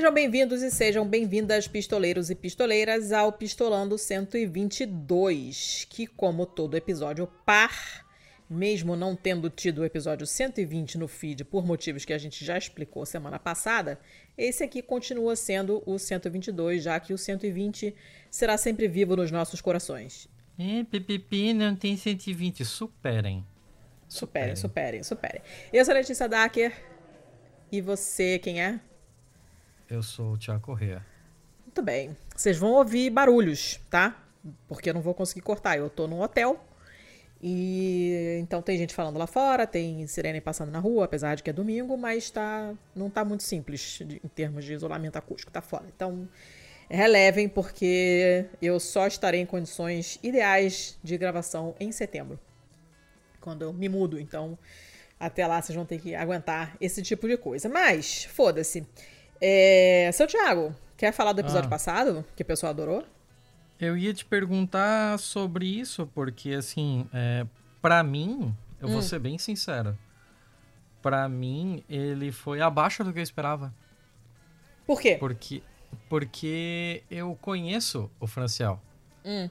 Sejam bem-vindos e sejam bem-vindas, pistoleiros e pistoleiras, ao Pistolando 122, que, como todo episódio par, mesmo não tendo tido o episódio 120 no feed por motivos que a gente já explicou semana passada, esse aqui continua sendo o 122, já que o 120 será sempre vivo nos nossos corações. É, PPP não tem 120, superem. Superem, superem, superem. Eu sou a Letícia Dacker. E você, quem é? Eu sou o Tiago Corrêa. Muito bem. Vocês vão ouvir barulhos, tá? Porque eu não vou conseguir cortar. Eu tô num hotel. E então tem gente falando lá fora, tem sirene passando na rua, apesar de que é domingo, mas tá, não tá muito simples em termos de isolamento acústico, tá fora. Então relevem, porque eu só estarei em condições ideais de gravação em setembro, quando eu me mudo. Então até lá vocês vão ter que aguentar esse tipo de coisa. Mas, foda-se. É... Seu Thiago, quer falar do episódio ah. passado, que o pessoal adorou? Eu ia te perguntar sobre isso, porque, assim, é, para mim, eu hum. vou ser bem sincero. para mim, ele foi abaixo do que eu esperava. Por quê? Porque, porque eu conheço o Franciel. Hum.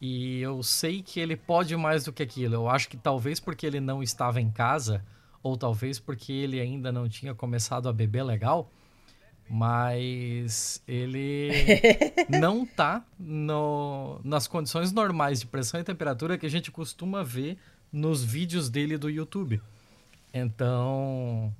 E eu sei que ele pode mais do que aquilo. Eu acho que talvez porque ele não estava em casa, ou talvez porque ele ainda não tinha começado a beber legal, mas ele não tá no, nas condições normais de pressão e temperatura que a gente costuma ver nos vídeos dele do YouTube. Então,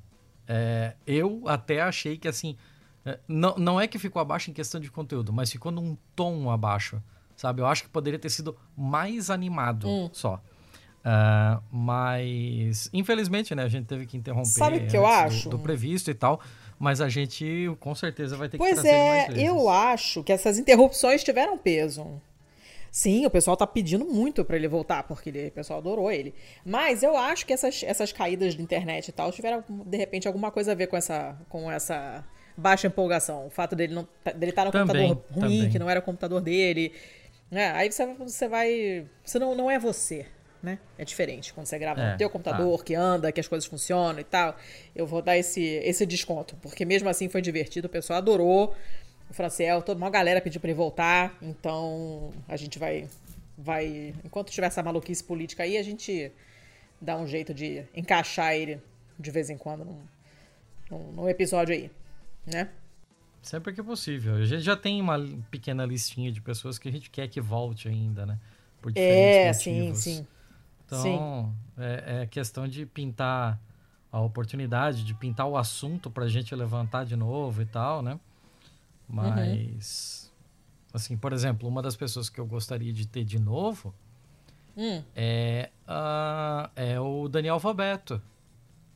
é, eu até achei que assim, é, não, não é que ficou abaixo em questão de conteúdo, mas ficou num tom abaixo, sabe? Eu acho que poderia ter sido mais animado hum. só. Uh, mas, infelizmente, né, a gente teve que interromper Sabe o que eu acho? Do, do previsto e tal mas a gente com certeza vai ter pois que trazer é, eu acho que essas interrupções tiveram peso. Sim, o pessoal tá pedindo muito para ele voltar, porque ele, o pessoal adorou ele. Mas eu acho que essas, essas caídas de internet e tal tiveram, de repente, alguma coisa a ver com essa, com essa baixa empolgação. O fato dele não tá, dele estar tá no também, computador ruim, também. que não era o computador dele. É, aí você, você vai. Você não, não é você né? É diferente quando você grava é, no teu computador, ah. que anda, que as coisas funcionam e tal. Eu vou dar esse, esse desconto, porque mesmo assim foi divertido, o pessoal adorou. O Franciel, toda uma galera pediu para ele voltar, então a gente vai vai, enquanto tiver essa maluquice política aí, a gente dá um jeito de encaixar ele de vez em quando num, num, num episódio aí, né? Sempre que é possível. A gente já tem uma pequena listinha de pessoas que a gente quer que volte ainda, né? Por é, sim, sim. Então, é, é, questão de pintar a oportunidade, de pintar o assunto para a gente levantar de novo e tal, né? Mas, uhum. assim, por exemplo, uma das pessoas que eu gostaria de ter de novo hum. é, uh, é o Daniel Valbeto,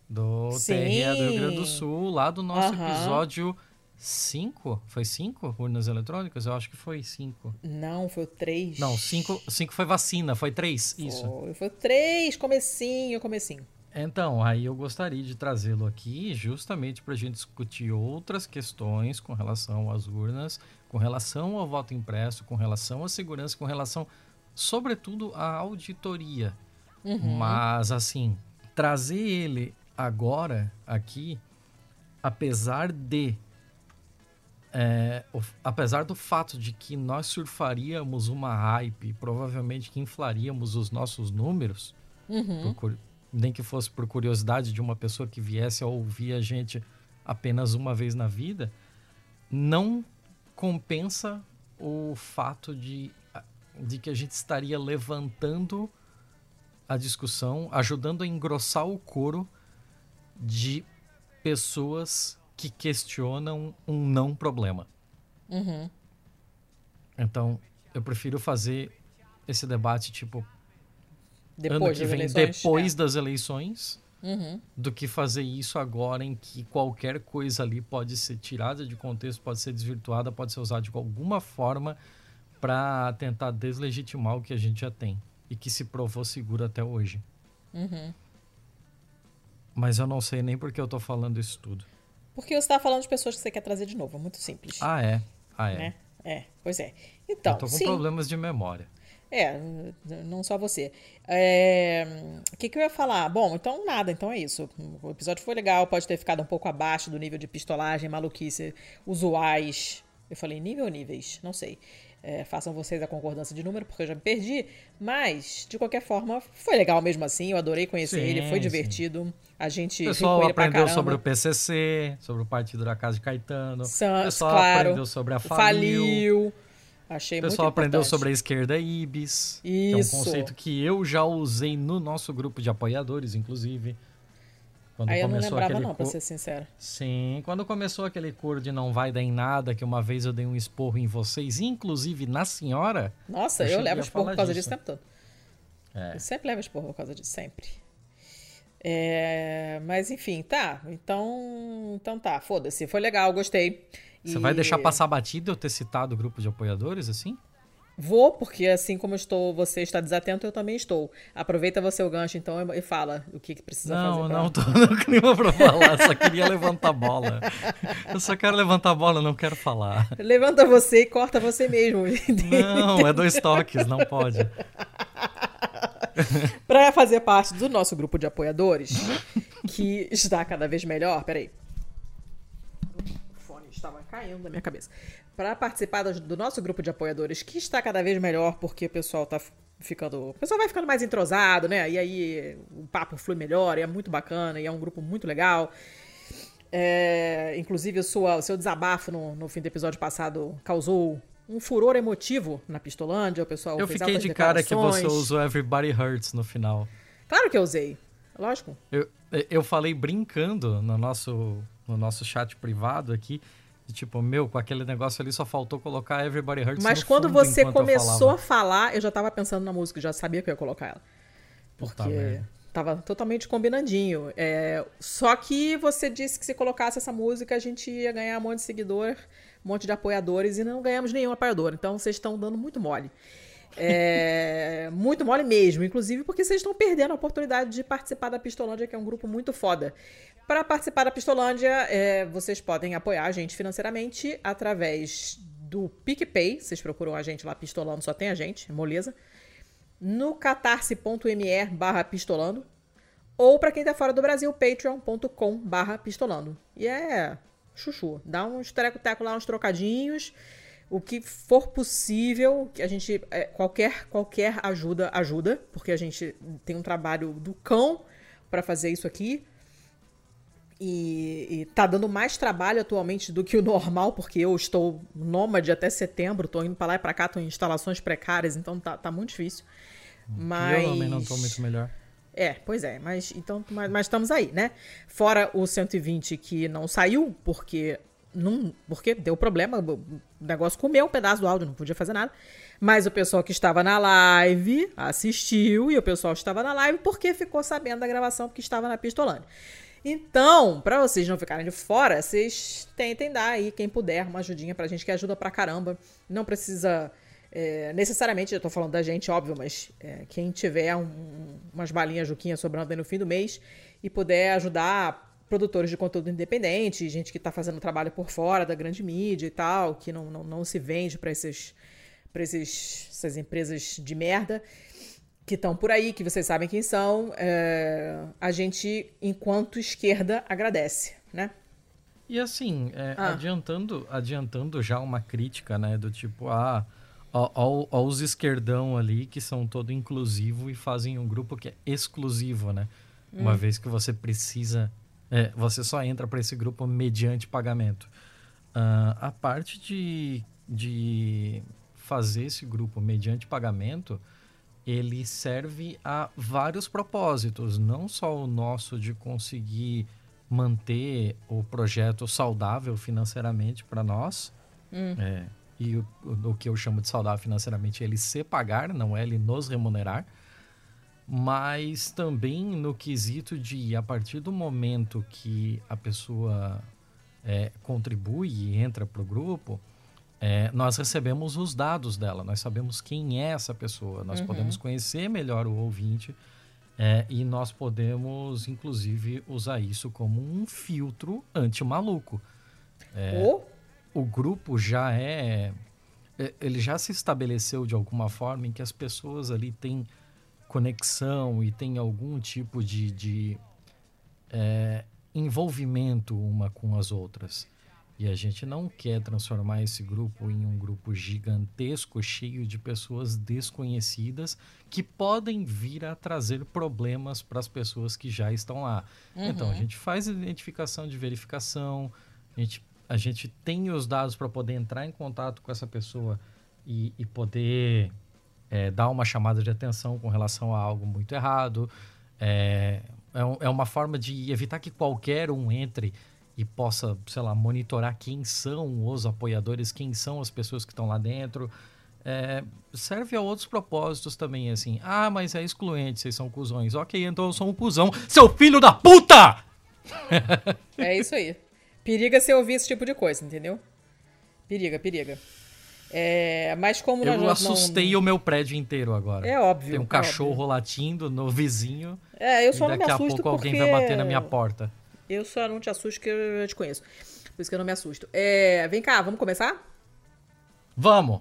do Sim. TRE do Rio Grande do Sul, lá do nosso uhum. episódio cinco? Foi cinco urnas eletrônicas? Eu acho que foi cinco. Não, foi três. Não, cinco, cinco foi vacina, foi três, foi, isso. Foi três, comecinho, comecinho. Então, aí eu gostaria de trazê-lo aqui justamente para a gente discutir outras questões com relação às urnas, com relação ao voto impresso, com relação à segurança, com relação, sobretudo, à auditoria. Uhum. Mas, assim, trazer ele agora aqui, apesar de é, o, apesar do fato de que nós surfaríamos uma hype, provavelmente que inflaríamos os nossos números, uhum. por, nem que fosse por curiosidade de uma pessoa que viesse a ouvir a gente apenas uma vez na vida, não compensa o fato de, de que a gente estaria levantando a discussão, ajudando a engrossar o coro de pessoas que questionam um não problema. Uhum. Então, eu prefiro fazer esse debate, tipo, depois ano que vem, eleições, depois é. das eleições, uhum. do que fazer isso agora em que qualquer coisa ali pode ser tirada de contexto, pode ser desvirtuada, pode ser usada de alguma forma para tentar deslegitimar o que a gente já tem e que se provou seguro até hoje. Uhum. Mas eu não sei nem porque eu tô falando isso tudo. Porque você está falando de pessoas que você quer trazer de novo, é muito simples. Ah, é? Ah, é. Né? É, pois é. Então, Eu tô com sim. problemas de memória. É, não só você. É, o que, que eu ia falar? Bom, então nada, então é isso. O episódio foi legal, pode ter ficado um pouco abaixo do nível de pistolagem, maluquice, usuais. Eu falei nível ou níveis? Não sei. É, façam vocês a concordância de número, porque eu já me perdi. Mas, de qualquer forma, foi legal mesmo assim. Eu adorei conhecer sim, ele, foi divertido. Sim. A gente o pessoal aprendeu sobre o PCC, sobre o Partido da Casa de Caetano. Santos, o pessoal claro, aprendeu sobre a Falil. Falil. Achei o pessoal aprendeu sobre a esquerda IBIS. Isso. Que é um conceito que eu já usei no nosso grupo de apoiadores, inclusive. Quando Aí eu não lembrava não, pra ser sincero. Sim, quando começou aquele cor de não vai dar em nada, que uma vez eu dei um esporro em vocês, inclusive na senhora... Nossa, eu, eu levo esporro por causa disso o tempo todo. É. Eu sempre levo esporro por causa disso, sempre. É, mas enfim, tá. Então, então tá, foda-se. Foi legal, gostei. Você e... vai deixar passar batida eu ter citado o grupo de apoiadores, assim? Vou, porque assim como estou, você está desatento, eu também estou. Aproveita você o gancho, então, e fala o que, que precisa não, fazer. Pra... Não, tô no clima pra falar, só queria levantar a bola. Eu só quero levantar a bola, não quero falar. Levanta você e corta você mesmo. Não, é dois toques, não pode. para fazer parte do nosso grupo de apoiadores, que está cada vez melhor, peraí estava caindo da minha cabeça. Para participar do nosso grupo de apoiadores, que está cada vez melhor, porque o pessoal está ficando. O pessoal vai ficando mais entrosado, né? E aí o papo flui melhor, e é muito bacana, e é um grupo muito legal. É, inclusive, o, sua, o seu desabafo no, no fim do episódio passado causou um furor emotivo na Pistolândia. O pessoal Eu fiquei de cara que você usou Everybody Hurts no final. Claro que eu usei. Lógico. Eu, eu falei brincando no nosso, no nosso chat privado aqui Tipo, meu, com aquele negócio ali só faltou colocar Everybody Hurts Mas quando você começou a falar, eu já tava pensando na música, já sabia que eu ia colocar ela. Porque tava totalmente combinandinho. É, só que você disse que se colocasse essa música, a gente ia ganhar um monte de seguidor, um monte de apoiadores, e não ganhamos nenhum apoiador. Então vocês estão dando muito mole. É, muito mole mesmo, inclusive porque vocês estão perdendo a oportunidade de participar da Pistolândia, que é um grupo muito foda. Para participar da Pistolândia, é, vocês podem apoiar a gente financeiramente através do PicPay. Vocês procuram a gente lá, Pistolando, só tem a gente, moleza. No catarse.me barra pistolando. Ou para quem tá fora do Brasil, patreon.com barra pistolando. E é chuchu. Dá uns treco-teco lá, uns trocadinhos. O que for possível, que a gente. É, qualquer, qualquer ajuda, ajuda. Porque a gente tem um trabalho do cão para fazer isso aqui. E, e tá dando mais trabalho atualmente do que o normal, porque eu estou nômade até setembro, tô indo para lá e para cá, tô em instalações precárias, então tá, tá muito difícil. Mas... Eu também não tô muito melhor. É, pois é, mas então, mas, mas, estamos aí, né? Fora o 120 que não saiu, porque porque deu problema, o negócio comeu um pedaço do áudio, não podia fazer nada. Mas o pessoal que estava na live assistiu e o pessoal estava na live porque ficou sabendo da gravação porque estava na Pistolândia. Então, para vocês não ficarem de fora, vocês tentem dar aí, quem puder, uma ajudinha pra gente, que ajuda pra caramba. Não precisa. É, necessariamente, eu tô falando da gente, óbvio, mas é, quem tiver um, umas balinhas juquinhas sobrando aí no fim do mês e puder ajudar produtores de conteúdo independente, gente que tá fazendo trabalho por fora da grande mídia e tal, que não, não, não se vende para esses, pra esses, essas empresas de merda que estão por aí, que vocês sabem quem são, é, a gente, enquanto esquerda, agradece, né? E assim, é, ah. adiantando, adiantando já uma crítica, né, do tipo, ah, ó, ó, os esquerdão ali que são todo inclusivo e fazem um grupo que é exclusivo, né? Hum. Uma vez que você precisa, é, você só entra para esse grupo mediante pagamento. Uh, a parte de, de fazer esse grupo mediante pagamento, ele serve a vários propósitos, não só o nosso de conseguir manter o projeto saudável financeiramente para nós, hum. é, e o, o, que eu chamo de saudável financeiramente é ele se pagar, não é ele nos remunerar, mas também no quesito de, a partir do momento que a pessoa é, contribui e entra para o grupo, é, nós recebemos os dados dela, nós sabemos quem é essa pessoa, nós uhum. podemos conhecer melhor o ouvinte é, e nós podemos, inclusive, usar isso como um filtro anti-maluco. É, oh. O grupo já é. é, ele já se estabeleceu de alguma forma em que as pessoas ali têm conexão e têm algum tipo de, de é, envolvimento uma com as outras. E a gente não quer transformar esse grupo em um grupo gigantesco, cheio de pessoas desconhecidas que podem vir a trazer problemas para as pessoas que já estão lá. Uhum. Então, a gente faz identificação de verificação, a gente, a gente tem os dados para poder entrar em contato com essa pessoa e, e poder é, dar uma chamada de atenção com relação a algo muito errado. É, é, é uma forma de evitar que qualquer um entre e possa, sei lá, monitorar quem são os apoiadores, quem são as pessoas que estão lá dentro. É, serve a outros propósitos também, assim. Ah, mas é excluente, vocês são cuzões. Ok, então eu sou um cuzão. Seu filho da puta! é isso aí. Periga se ouvir esse tipo de coisa, entendeu? Periga, periga. É, mas como eu nós assustei não... o meu prédio inteiro agora. É óbvio. Tem um cachorro óbvio. latindo no vizinho. É, eu só não me assusto Daqui a pouco porque... alguém vai bater na minha porta. Eu só não te assusto que eu te conheço. Por isso que eu não me assusto. É, vem cá, vamos começar? Vamos.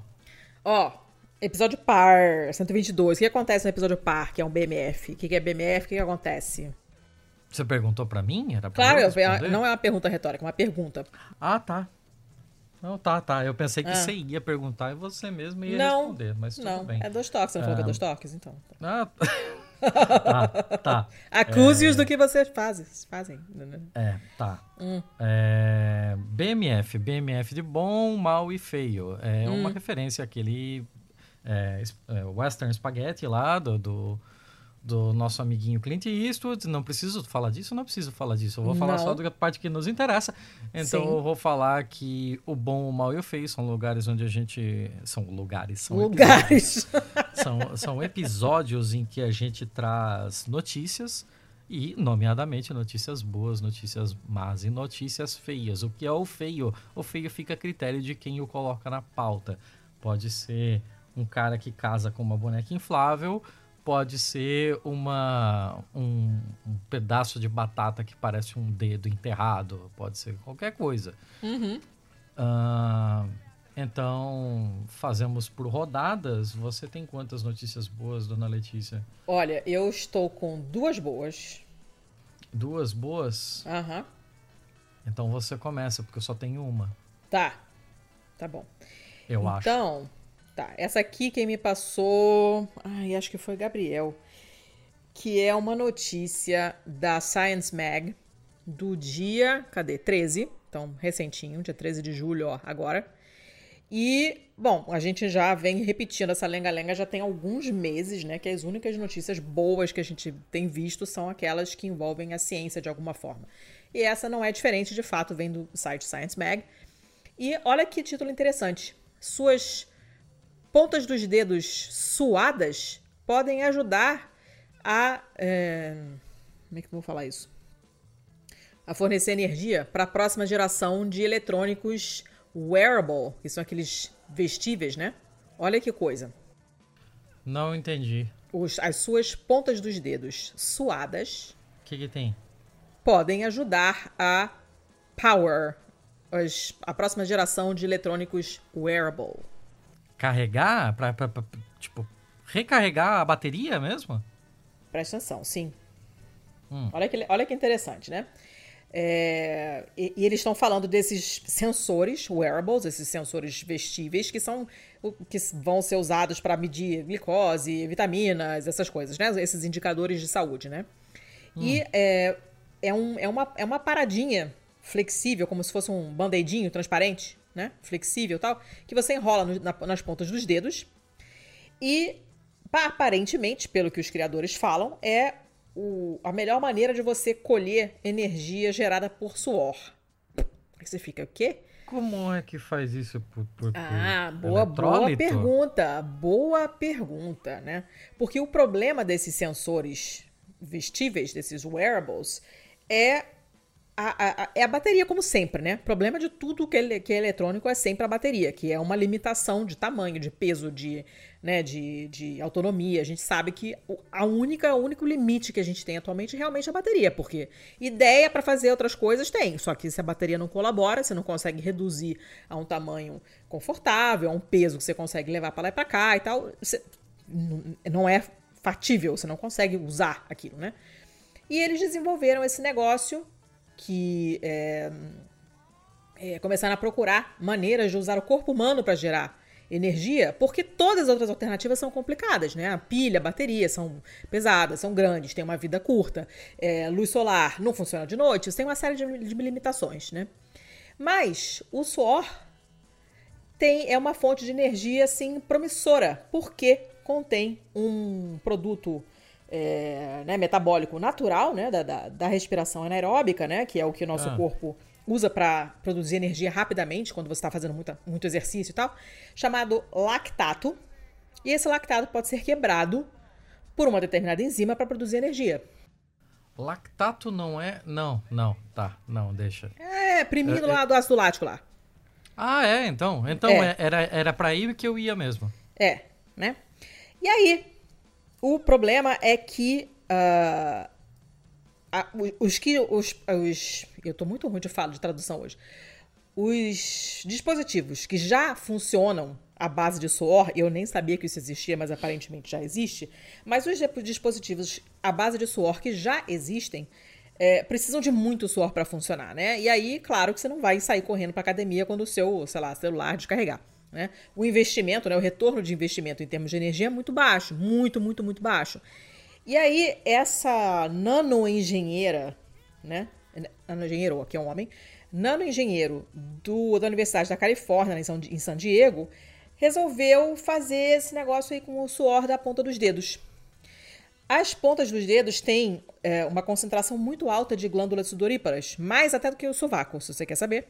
Ó, episódio par, 122. O que acontece no episódio par, que é um BMF? O que é BMF? O que acontece? Você perguntou para mim? Era pra claro, eu, não é uma pergunta retórica, é uma pergunta. Ah, tá. Não, tá, tá. Eu pensei que ah. você ia perguntar e você mesmo ia não, responder, mas tudo não. bem. É dois toques, você não é... falou que é dois toques, então. Ah, tá, tá. Acuse-os é... do que vocês fazem. fazem. É, tá. Hum. É... BMF, BMF de bom, mal e feio. É hum. uma referência àquele é, é, Western Spaghetti lá do, do do nosso amiguinho Clint Eastwood. Não preciso falar disso? Não preciso falar disso. Eu vou falar não. só da parte que nos interessa. Então Sim. eu vou falar que o bom, o mal e o feio são lugares onde a gente. São lugares, são lugares. Episódios, são, são episódios em que a gente traz notícias. E, nomeadamente, notícias boas, notícias más e notícias feias. O que é o feio? O feio fica a critério de quem o coloca na pauta. Pode ser um cara que casa com uma boneca inflável, pode ser uma, um, um, pedaço de batata que parece um dedo enterrado, pode ser qualquer coisa. Uhum. Uh, então, fazemos por rodadas. Você tem quantas notícias boas, dona Letícia? Olha, eu estou com duas boas. Duas boas? Aham. Uhum. Então você começa, porque eu só tenho uma. Tá. Tá bom. Eu então, acho. Então, Tá, essa aqui quem me passou. Ai, acho que foi Gabriel. Que é uma notícia da Science Mag do dia. Cadê? 13. Então, recentinho, dia 13 de julho, ó, agora. E, bom, a gente já vem repetindo essa lenga-lenga já tem alguns meses, né? Que as únicas notícias boas que a gente tem visto são aquelas que envolvem a ciência de alguma forma. E essa não é diferente, de fato, vem do site Science Mag. E olha que título interessante. Suas pontas dos dedos suadas podem ajudar a. É, como é que eu vou falar isso? A fornecer energia para a próxima geração de eletrônicos wearable, que são aqueles vestíveis, né? Olha que coisa. Não entendi. Os, as suas pontas dos dedos suadas. O que, que tem? Podem ajudar a power as, a próxima geração de eletrônicos wearable carregar, pra, pra, pra, tipo, recarregar a bateria mesmo? Presta atenção, sim. Hum. Olha, que, olha que interessante, né? É, e, e, eles estão falando desses sensores wearables, esses sensores vestíveis, que são que vão ser usados para medir glicose, vitaminas, essas coisas, né? Esses indicadores de saúde, né? Hum. E é, é, um, é, uma, é uma paradinha flexível, como se fosse um band-aidinho transparente, né? Flexível e tal, que você enrola no, na, nas pontas dos dedos. E aparentemente, pelo que os criadores falam, é o, a melhor maneira de você colher energia gerada por suor. Você fica, o quê? Como é que faz isso por, por Ah, boa, boa pergunta. Boa pergunta, né? Porque o problema desses sensores vestíveis, desses wearables, é a, a, é a bateria, como sempre, né? O problema de tudo que é, que é eletrônico é sempre a bateria, que é uma limitação de tamanho, de peso, de, né, de, de autonomia. A gente sabe que a única, o único limite que a gente tem atualmente é realmente a bateria, porque ideia para fazer outras coisas tem, só que se a bateria não colabora, você não consegue reduzir a um tamanho confortável, a um peso que você consegue levar para lá e para cá e tal, você, não é fatível, você não consegue usar aquilo, né? E eles desenvolveram esse negócio que é, é, começaram a procurar maneiras de usar o corpo humano para gerar energia, porque todas as outras alternativas são complicadas, né? A pilha, a bateria são pesadas, são grandes, têm uma vida curta, é, luz solar não funciona de noite, tem uma série de, de limitações, né? Mas o suor tem, é uma fonte de energia assim promissora, porque contém um produto é, né, metabólico natural, né, da, da, da, respiração anaeróbica, né, que é o que o nosso ah. corpo usa para produzir energia rapidamente quando você está fazendo muita, muito exercício e tal, chamado lactato. E esse lactato pode ser quebrado por uma determinada enzima para produzir energia. Lactato não é. Não, não, tá, não, deixa. É, primido é, lá é... do ácido lático lá. Ah, é, então. Então é. era, era para aí que eu ia mesmo. É, né? E aí, o problema é que uh, os que. Os, os, eu estou muito ruim de falar de tradução hoje. Os dispositivos que já funcionam à base de suor, eu nem sabia que isso existia, mas aparentemente já existe. Mas os dispositivos à base de suor que já existem é, precisam de muito suor para funcionar, né? E aí, claro que você não vai sair correndo para academia quando o seu, sei lá, celular descarregar. Né? O investimento, né, o retorno de investimento em termos de energia é muito baixo, muito, muito, muito baixo. E aí, essa nano-engenheira, né? Nano-engenheiro, que é um homem, nano-engenheiro do, da Universidade da Califórnia, em San Diego, resolveu fazer esse negócio aí com o suor da ponta dos dedos. As pontas dos dedos têm é, uma concentração muito alta de glândulas sudoríparas, mais até do que o sovaco, se você quer saber.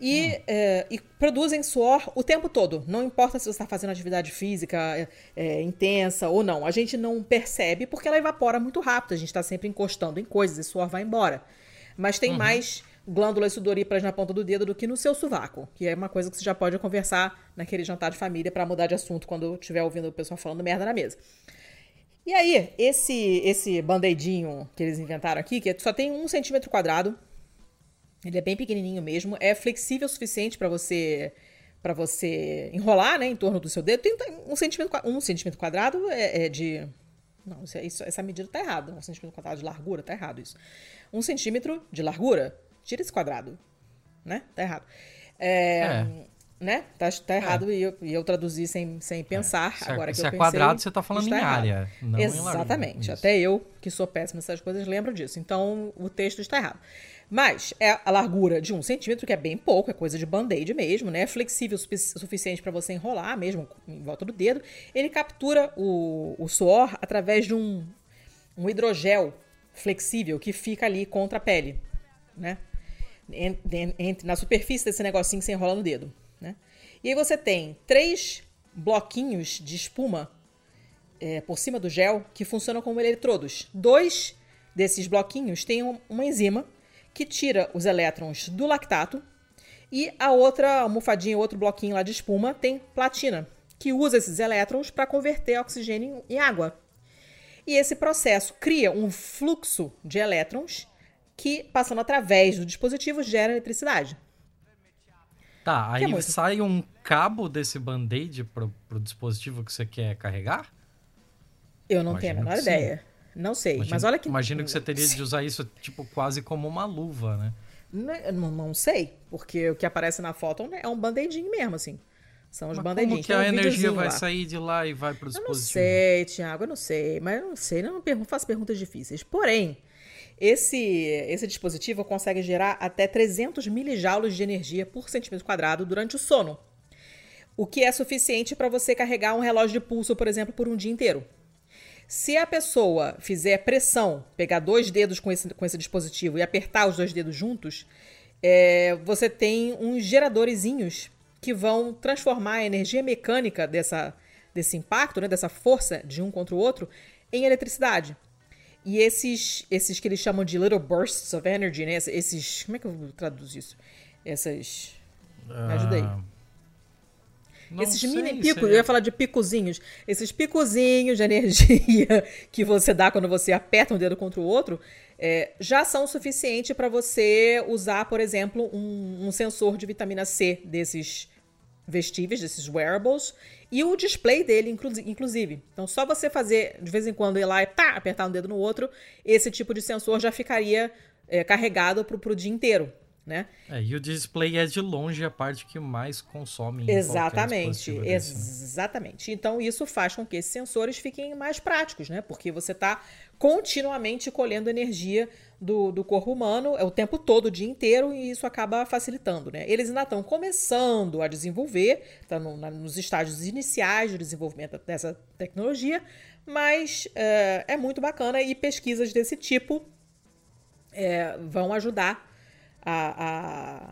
E, hum. é, e, produzem suor o tempo todo. Não importa se você está fazendo atividade física é, é, intensa ou não. A gente não percebe porque ela evapora muito rápido. A gente está sempre encostando em coisas e suor vai embora. Mas tem uhum. mais glândulas sudoríparas na ponta do dedo do que no seu sovaco, que é uma coisa que você já pode conversar naquele jantar de família para mudar de assunto quando estiver ouvindo o pessoal falando merda na mesa. E aí, esse esse band-aidinho que eles inventaram aqui, que só tem um centímetro quadrado, ele é bem pequenininho mesmo, é flexível o suficiente para você para você enrolar, né, em torno do seu dedo. Tem um centímetro, um centímetro quadraado é, é de não, isso, é, isso, essa medida tá errada. Um centímetro quadrado de largura, tá errado isso. Um centímetro de largura, tira esse quadrado, né? Tá errado. É, é. Né? Tá, tá errado é. e, eu, e eu traduzi sem, sem pensar. É. Agora se que é, eu pensei, quadrado, você tá falando em tá área, não Exatamente. Em Até eu, que sou péssima nessas coisas, lembro disso. Então, o texto está errado. Mas é a largura de um centímetro, que é bem pouco, é coisa de band-aid mesmo, né? É flexível o suficiente para você enrolar mesmo em volta do dedo. Ele captura o, o suor através de um, um hidrogel flexível que fica ali contra a pele, né? Entre, na superfície desse negocinho que você enrola no dedo, né? E aí você tem três bloquinhos de espuma é, por cima do gel que funcionam como eletrodos. Dois desses bloquinhos têm uma enzima que tira os elétrons do lactato, e a outra almofadinha, outro bloquinho lá de espuma, tem platina, que usa esses elétrons para converter oxigênio em água. E esse processo cria um fluxo de elétrons que, passando através do dispositivo, gera eletricidade. Tá, aí é sai um cabo desse band-aid pro, pro dispositivo que você quer carregar? Eu não Imagino tenho a menor ideia. Não sei, imagino, mas olha que. Imagino que você teria de usar isso, tipo, quase como uma luva, né? né? Não, não sei, porque o que aparece na foto é um band-aidinho mesmo, assim. São os band-aidinhos. Como que a energia vai lá. sair de lá e vai para o dispositivo? Eu não sei, Tiago, eu não sei. Mas eu não sei, não faço perguntas difíceis. Porém, esse, esse dispositivo consegue gerar até 300 milijoules de energia por centímetro quadrado durante o sono. O que é suficiente para você carregar um relógio de pulso, por exemplo, por um dia inteiro. Se a pessoa fizer pressão, pegar dois dedos com esse, com esse dispositivo e apertar os dois dedos juntos, é, você tem uns geradorzinhos que vão transformar a energia mecânica dessa, desse impacto, né, dessa força de um contra o outro, em eletricidade. E esses, esses que eles chamam de little bursts of energy, né? Esses. Como é que eu traduzo isso? Essas. Me ajuda aí. Uh... Não esses mini picos, eu ia falar de picozinhos, esses picozinhos de energia que você dá quando você aperta um dedo contra o outro, é, já são suficiente para você usar, por exemplo, um, um, sensor de vitamina C desses vestíveis, desses wearables, e o display dele, inclusive. Então, só você fazer, de vez em quando, ir lá e tá, apertar um dedo no outro, esse tipo de sensor já ficaria é, carregado para o dia inteiro né? É, e o display é de longe a parte que mais consome. Exatamente, desse, né? exatamente. Então isso faz com que esses sensores fiquem mais práticos, né? Porque você está continuamente colhendo energia do, do corpo humano é o tempo todo, o dia inteiro, e isso acaba facilitando, né? Eles ainda estão começando a desenvolver, tá no, na, nos estágios iniciais de desenvolvimento dessa tecnologia, mas é, é muito bacana e pesquisas desse tipo é, vão ajudar a,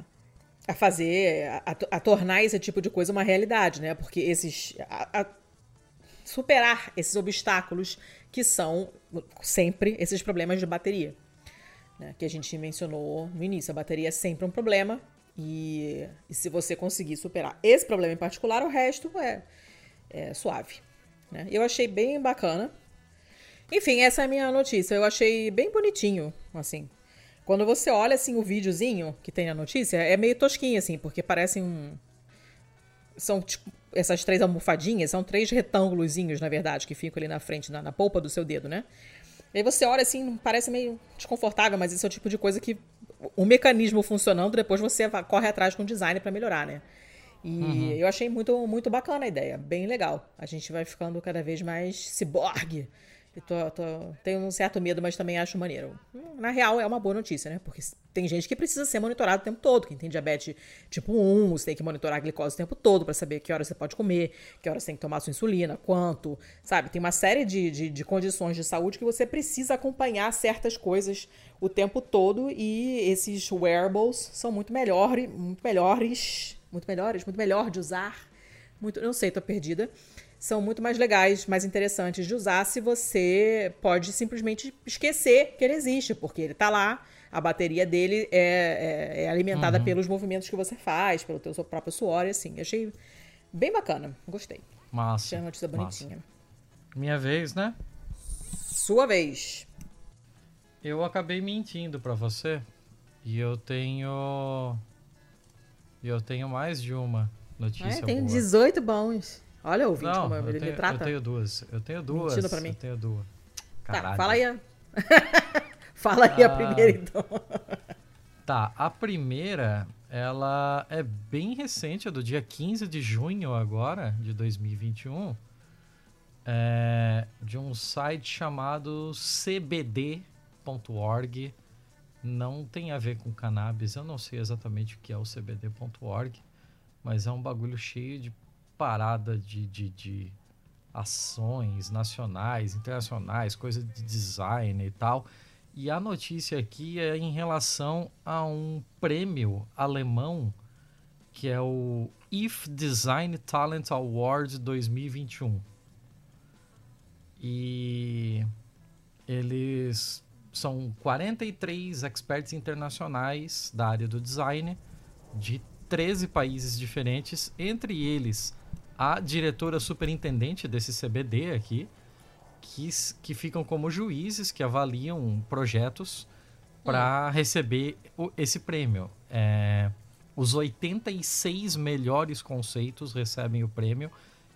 a, a fazer, a, a, tornar esse tipo de coisa uma realidade, né? Porque esses. A, a superar esses obstáculos que são sempre esses problemas de bateria. Né? Que a gente mencionou no início. A bateria é sempre um problema. E, e se você conseguir superar esse problema em particular, o resto é, é suave. Né? Eu achei bem bacana. Enfim, essa é a minha notícia. Eu achei bem bonitinho, assim. Quando você olha assim o videozinho que tem na notícia, é meio tosquinho assim, porque parecem um são tipo, essas três almofadinhas, são três retângulozinhos, na verdade, que ficam ali na frente, na, na polpa do seu dedo, né? E aí você olha assim, parece meio desconfortável, mas esse é o tipo de coisa que o mecanismo funcionando, depois você corre atrás com o design para melhorar, né? E uhum. eu achei muito, muito bacana a ideia, bem legal. A gente vai ficando cada vez mais ciborgue Tô, tô, tenho um certo medo, mas também acho maneiro. Na real, é uma boa notícia, né? Porque tem gente que precisa ser monitorado o tempo todo. Quem tem diabetes tipo 1, você tem que monitorar a glicose o tempo todo para saber que hora você pode comer, que hora você tem que tomar sua insulina, quanto, sabe? Tem uma série de, de, de condições de saúde que você precisa acompanhar certas coisas o tempo todo e esses wearables são muito melhores, muito melhores, muito melhores, muito melhor de usar. Muito, não sei, tô perdida são muito mais legais, mais interessantes de usar se você pode simplesmente esquecer que ele existe, porque ele está lá, a bateria dele é, é, é alimentada uhum. pelos movimentos que você faz, pelo teu próprio suor, e assim. Achei bem bacana, gostei. Massa. Achei uma notícia bonitinha. Massa. Minha vez, né? Sua vez. Eu acabei mentindo para você e eu tenho eu tenho mais de uma notícia é, tem boa. 18 bons. Olha o Não, como ele tenho, me trata. Eu tenho duas. Eu tenho duas. Mentindo pra mim. Eu tenho duas. Tá, Caralho. Tá, fala aí. A... fala aí ah, a primeira, então. tá, a primeira, ela é bem recente, é do dia 15 de junho agora, de 2021. É, de um site chamado cbd.org. Não tem a ver com cannabis, eu não sei exatamente o que é o cbd.org, mas é um bagulho cheio de parada de, de, de ações nacionais, internacionais, coisa de design e tal. E a notícia aqui é em relação a um prêmio alemão que é o IF Design Talent Award 2021. E eles são 43 experts internacionais da área do design de 13 países diferentes, entre eles a diretora superintendente desse CBD aqui, que, que ficam como juízes que avaliam projetos para hum. receber o, esse prêmio. É, os 86 melhores conceitos recebem o prêmio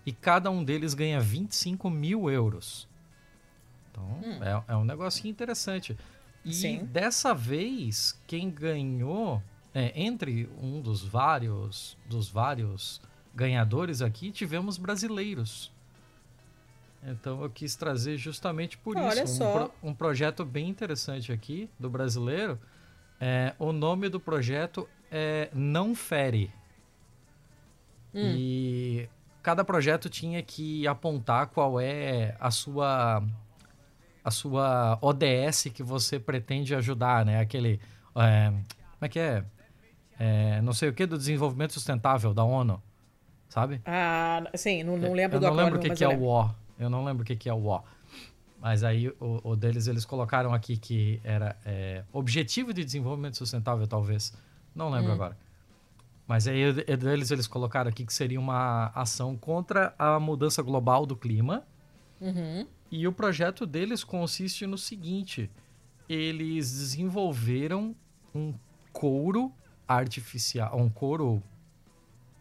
e cada um deles ganha 25 mil euros. Então, hum. é, é, um negocinho interessante. E Sim. dessa vez, quem ganhou, é, entre um dos vários, dos vários ganhadores aqui, tivemos brasileiros. Então eu quis trazer justamente por Olha isso. Um, pro, um, projeto bem interessante aqui do brasileiro. É, o nome do projeto é Não Fere. Hum. E cada projeto tinha que apontar qual é a sua a sua ODS que você pretende ajudar, né? Aquele é, como é que é? é? Não sei o que do desenvolvimento sustentável da ONU sabe? Ah, sim, não, não lembro eu do não lembro o que, que é o O. Eu não lembro o que, que é o O. Mas aí o, o deles eles colocaram aqui que era é, objetivo de desenvolvimento sustentável, talvez. Não lembro hum. agora. Mas aí eles, eles colocaram aqui que seria uma ação contra a mudança global do clima. Uhum. E o projeto deles consiste no seguinte: eles desenvolveram um couro artificial, um couro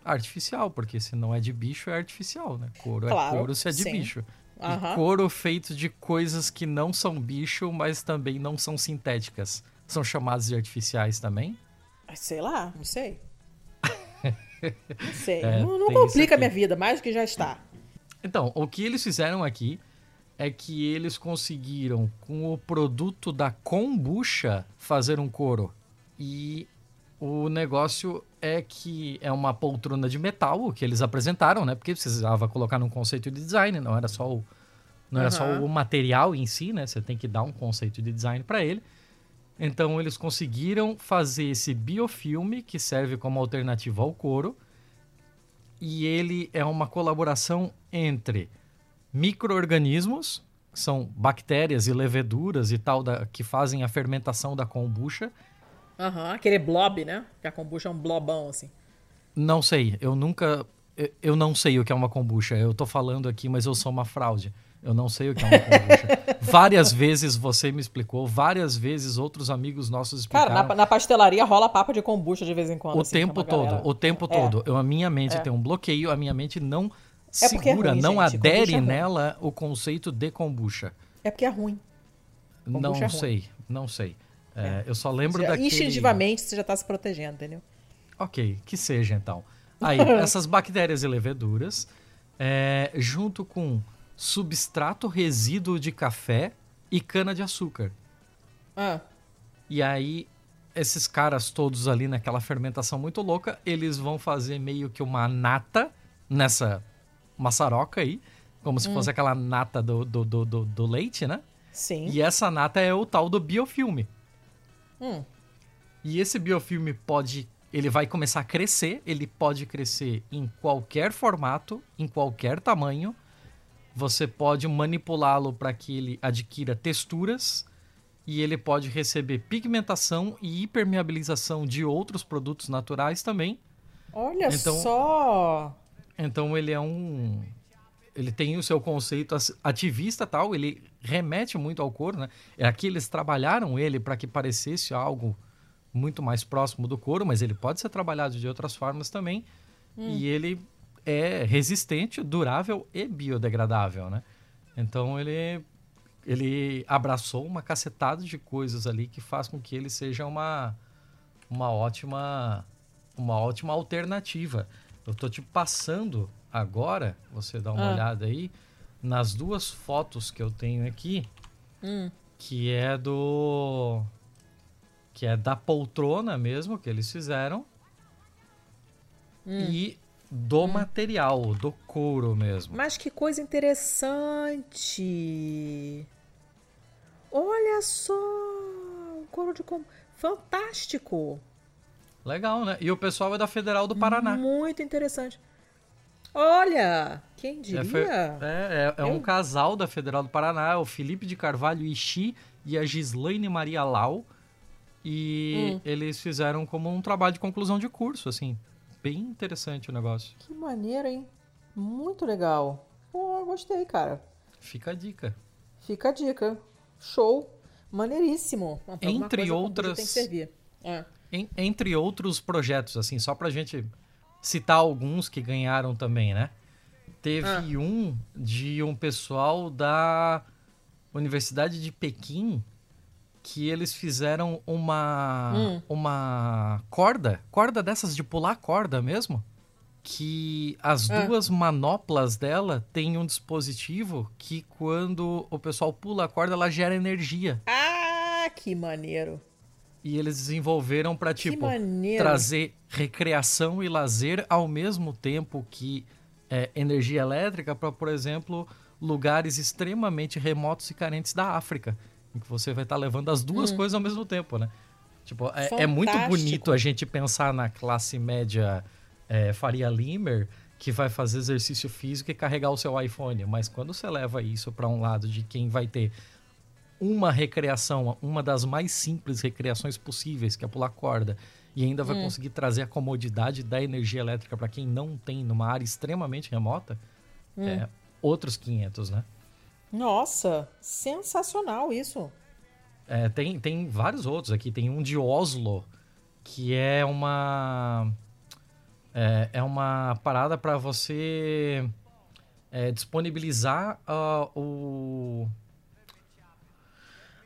artificial, porque se não é de bicho é artificial, né? Couro é claro, é couro se é de sim. bicho. Uhum. E couro feito de coisas que não são bicho, mas também não são sintéticas. São chamadas de artificiais também? Sei lá, não sei. Não sei. É, não, não complica a minha vida, mais do que já está. Então, o que eles fizeram aqui é que eles conseguiram, com o produto da kombucha, fazer um couro. E o negócio é que é uma poltrona de metal, o que eles apresentaram, né? Porque precisava colocar num conceito de design, não era só o, não era só o material em si, né? Você tem que dar um conceito de design para ele. Então eles conseguiram fazer esse biofilme que serve como alternativa ao couro. E ele é uma colaboração entre micro-organismos, que são bactérias e leveduras e tal, da, que fazem a fermentação da kombucha. Aham, aquele blob, né? Que a kombucha é um blobão, assim. Não sei, eu nunca. eu- não sei o que é uma kombucha. Eu tô falando aqui, mas eu sou uma fraude. Eu não sei o que é uma kombucha. várias vezes você me explicou, várias vezes outros amigos nossos Cara, explicaram. na, na pastelaria rola papo de kombucha de vez em quando. o assim, tempo chama a todo, galera. o tempo É. todo. Eu, a minha mente É. tem um bloqueio, a minha mente não É é segura, ruim, não gente. Adere é nela o conceito de kombucha. É porque é ruim. Não Kombucha é ruim. sei, não sei. É, Eu só lembro Já- daquele... Instintivamente você já tá se protegendo, entendeu? Ok, que seja então. Aí, essas bactérias e leveduras, é, junto com substrato resíduo de café e cana-de-açúcar. Ah, E aí, esses caras todos ali naquela fermentação muito louca, eles vão fazer meio que uma nata nessa maçaroca aí, como se fosse aquela nata do, do, do, do- do leite, né? sim. E essa nata é o tal do biofilme. Hum, E esse biofilme pode. Ele vai começar a crescer, ele pode crescer em qualquer formato, em qualquer tamanho. Você pode manipulá-lo para que ele adquira texturas e ele pode receber pigmentação e hipermeabilização de outros produtos naturais também. olha Então- só. Então ele é um. Ele tem o seu conceito ativista tal, ele remete muito ao couro, né? É Aqui eles trabalharam ele para que parecesse algo muito mais próximo do couro, mas ele pode ser trabalhado de outras formas também. E ele é resistente, durável e biodegradável, né? Então ele ele abraçou uma cacetada de coisas ali que faz com que ele seja uma uma ótima uma ótima alternativa. Eu tô te passando agora, você dá uma Ah. olhada aí nas duas fotos que eu tenho aqui, Hum, que é do que é da poltrona mesmo que eles fizeram Hum. e do material, do couro mesmo. Mas que coisa interessante. Olha só. Um couro de kombucha. Fantástico. Legal, né? E o pessoal é da Federal do Paraná. Muito interessante. Olha, quem É, diria? foi- é, é- é um casal da Federal do Paraná, o Felipe de Carvalho Ixi e a Gislaine Maria Lau. E Hum. eles fizeram como um trabalho de conclusão de curso, assim. Bem interessante o negócio. Que maneiro, hein? Muito legal. Pô, gostei, cara. Fica a dica. Fica a dica. Show. Maneiríssimo. Entre outras- Tem que servir. É. En- entre outros projetos, assim, só pra gente citar alguns que ganharam também, né? Teve Ah. um de um pessoal da Universidade de Pequim que eles fizeram uma Hum. uma corda, corda dessas de pular corda mesmo, que as Ah. duas manoplas dela têm um dispositivo que quando o pessoal pula a corda ela gera energia. Ah, que maneiro. E eles desenvolveram Que tipo trazer recreação e lazer ao mesmo tempo que é, energia elétrica para, por exemplo, lugares extremamente remotos e carentes da África, em que você vai estar levando as duas coisas ao mesmo tempo, né? Tipo, é, é muito Hum. Bonito a gente pensar na classe média é, Faria Limer que vai fazer exercício físico e carregar o seu iPhone, mas quando você leva isso para um lado de quem vai ter uma recreação, uma das mais simples recreações possíveis, que é pular corda, e ainda vai hum. conseguir trazer a comodidade da energia elétrica para quem não tem numa área extremamente remota, hum. é outros 500, né? Nossa, sensacional isso. É, tem, tem vários outros aqui. Tem um de Oslo, que é uma. É, é uma parada para você é, disponibilizar uh, o.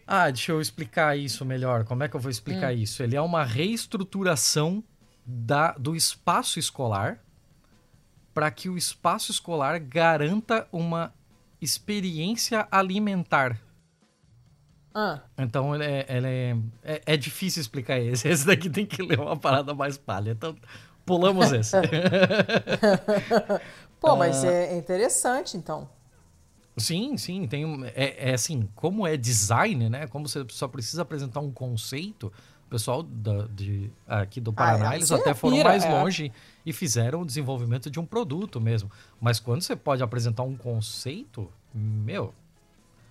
Ah, deixa eu explicar isso melhor. Como é que eu vou explicar hum. isso? Ele é uma reestruturação da, do espaço escolar para que o espaço escolar garanta uma experiência alimentar. Ah. Então ele é, ele é, é, é, difícil explicar esse. Esse daqui tem que ler uma parada mais palha. Então pulamos esse. Pô, mas ah. é interessante então. Sim, sim, tem é, é, assim, como é design, né? Como você só precisa apresentar um conceito, o pessoal da, de, aqui do Paraná, ah, eles até foram pira, mais é. longe e fizeram o desenvolvimento de um produto mesmo. Mas quando você pode apresentar um conceito, meu,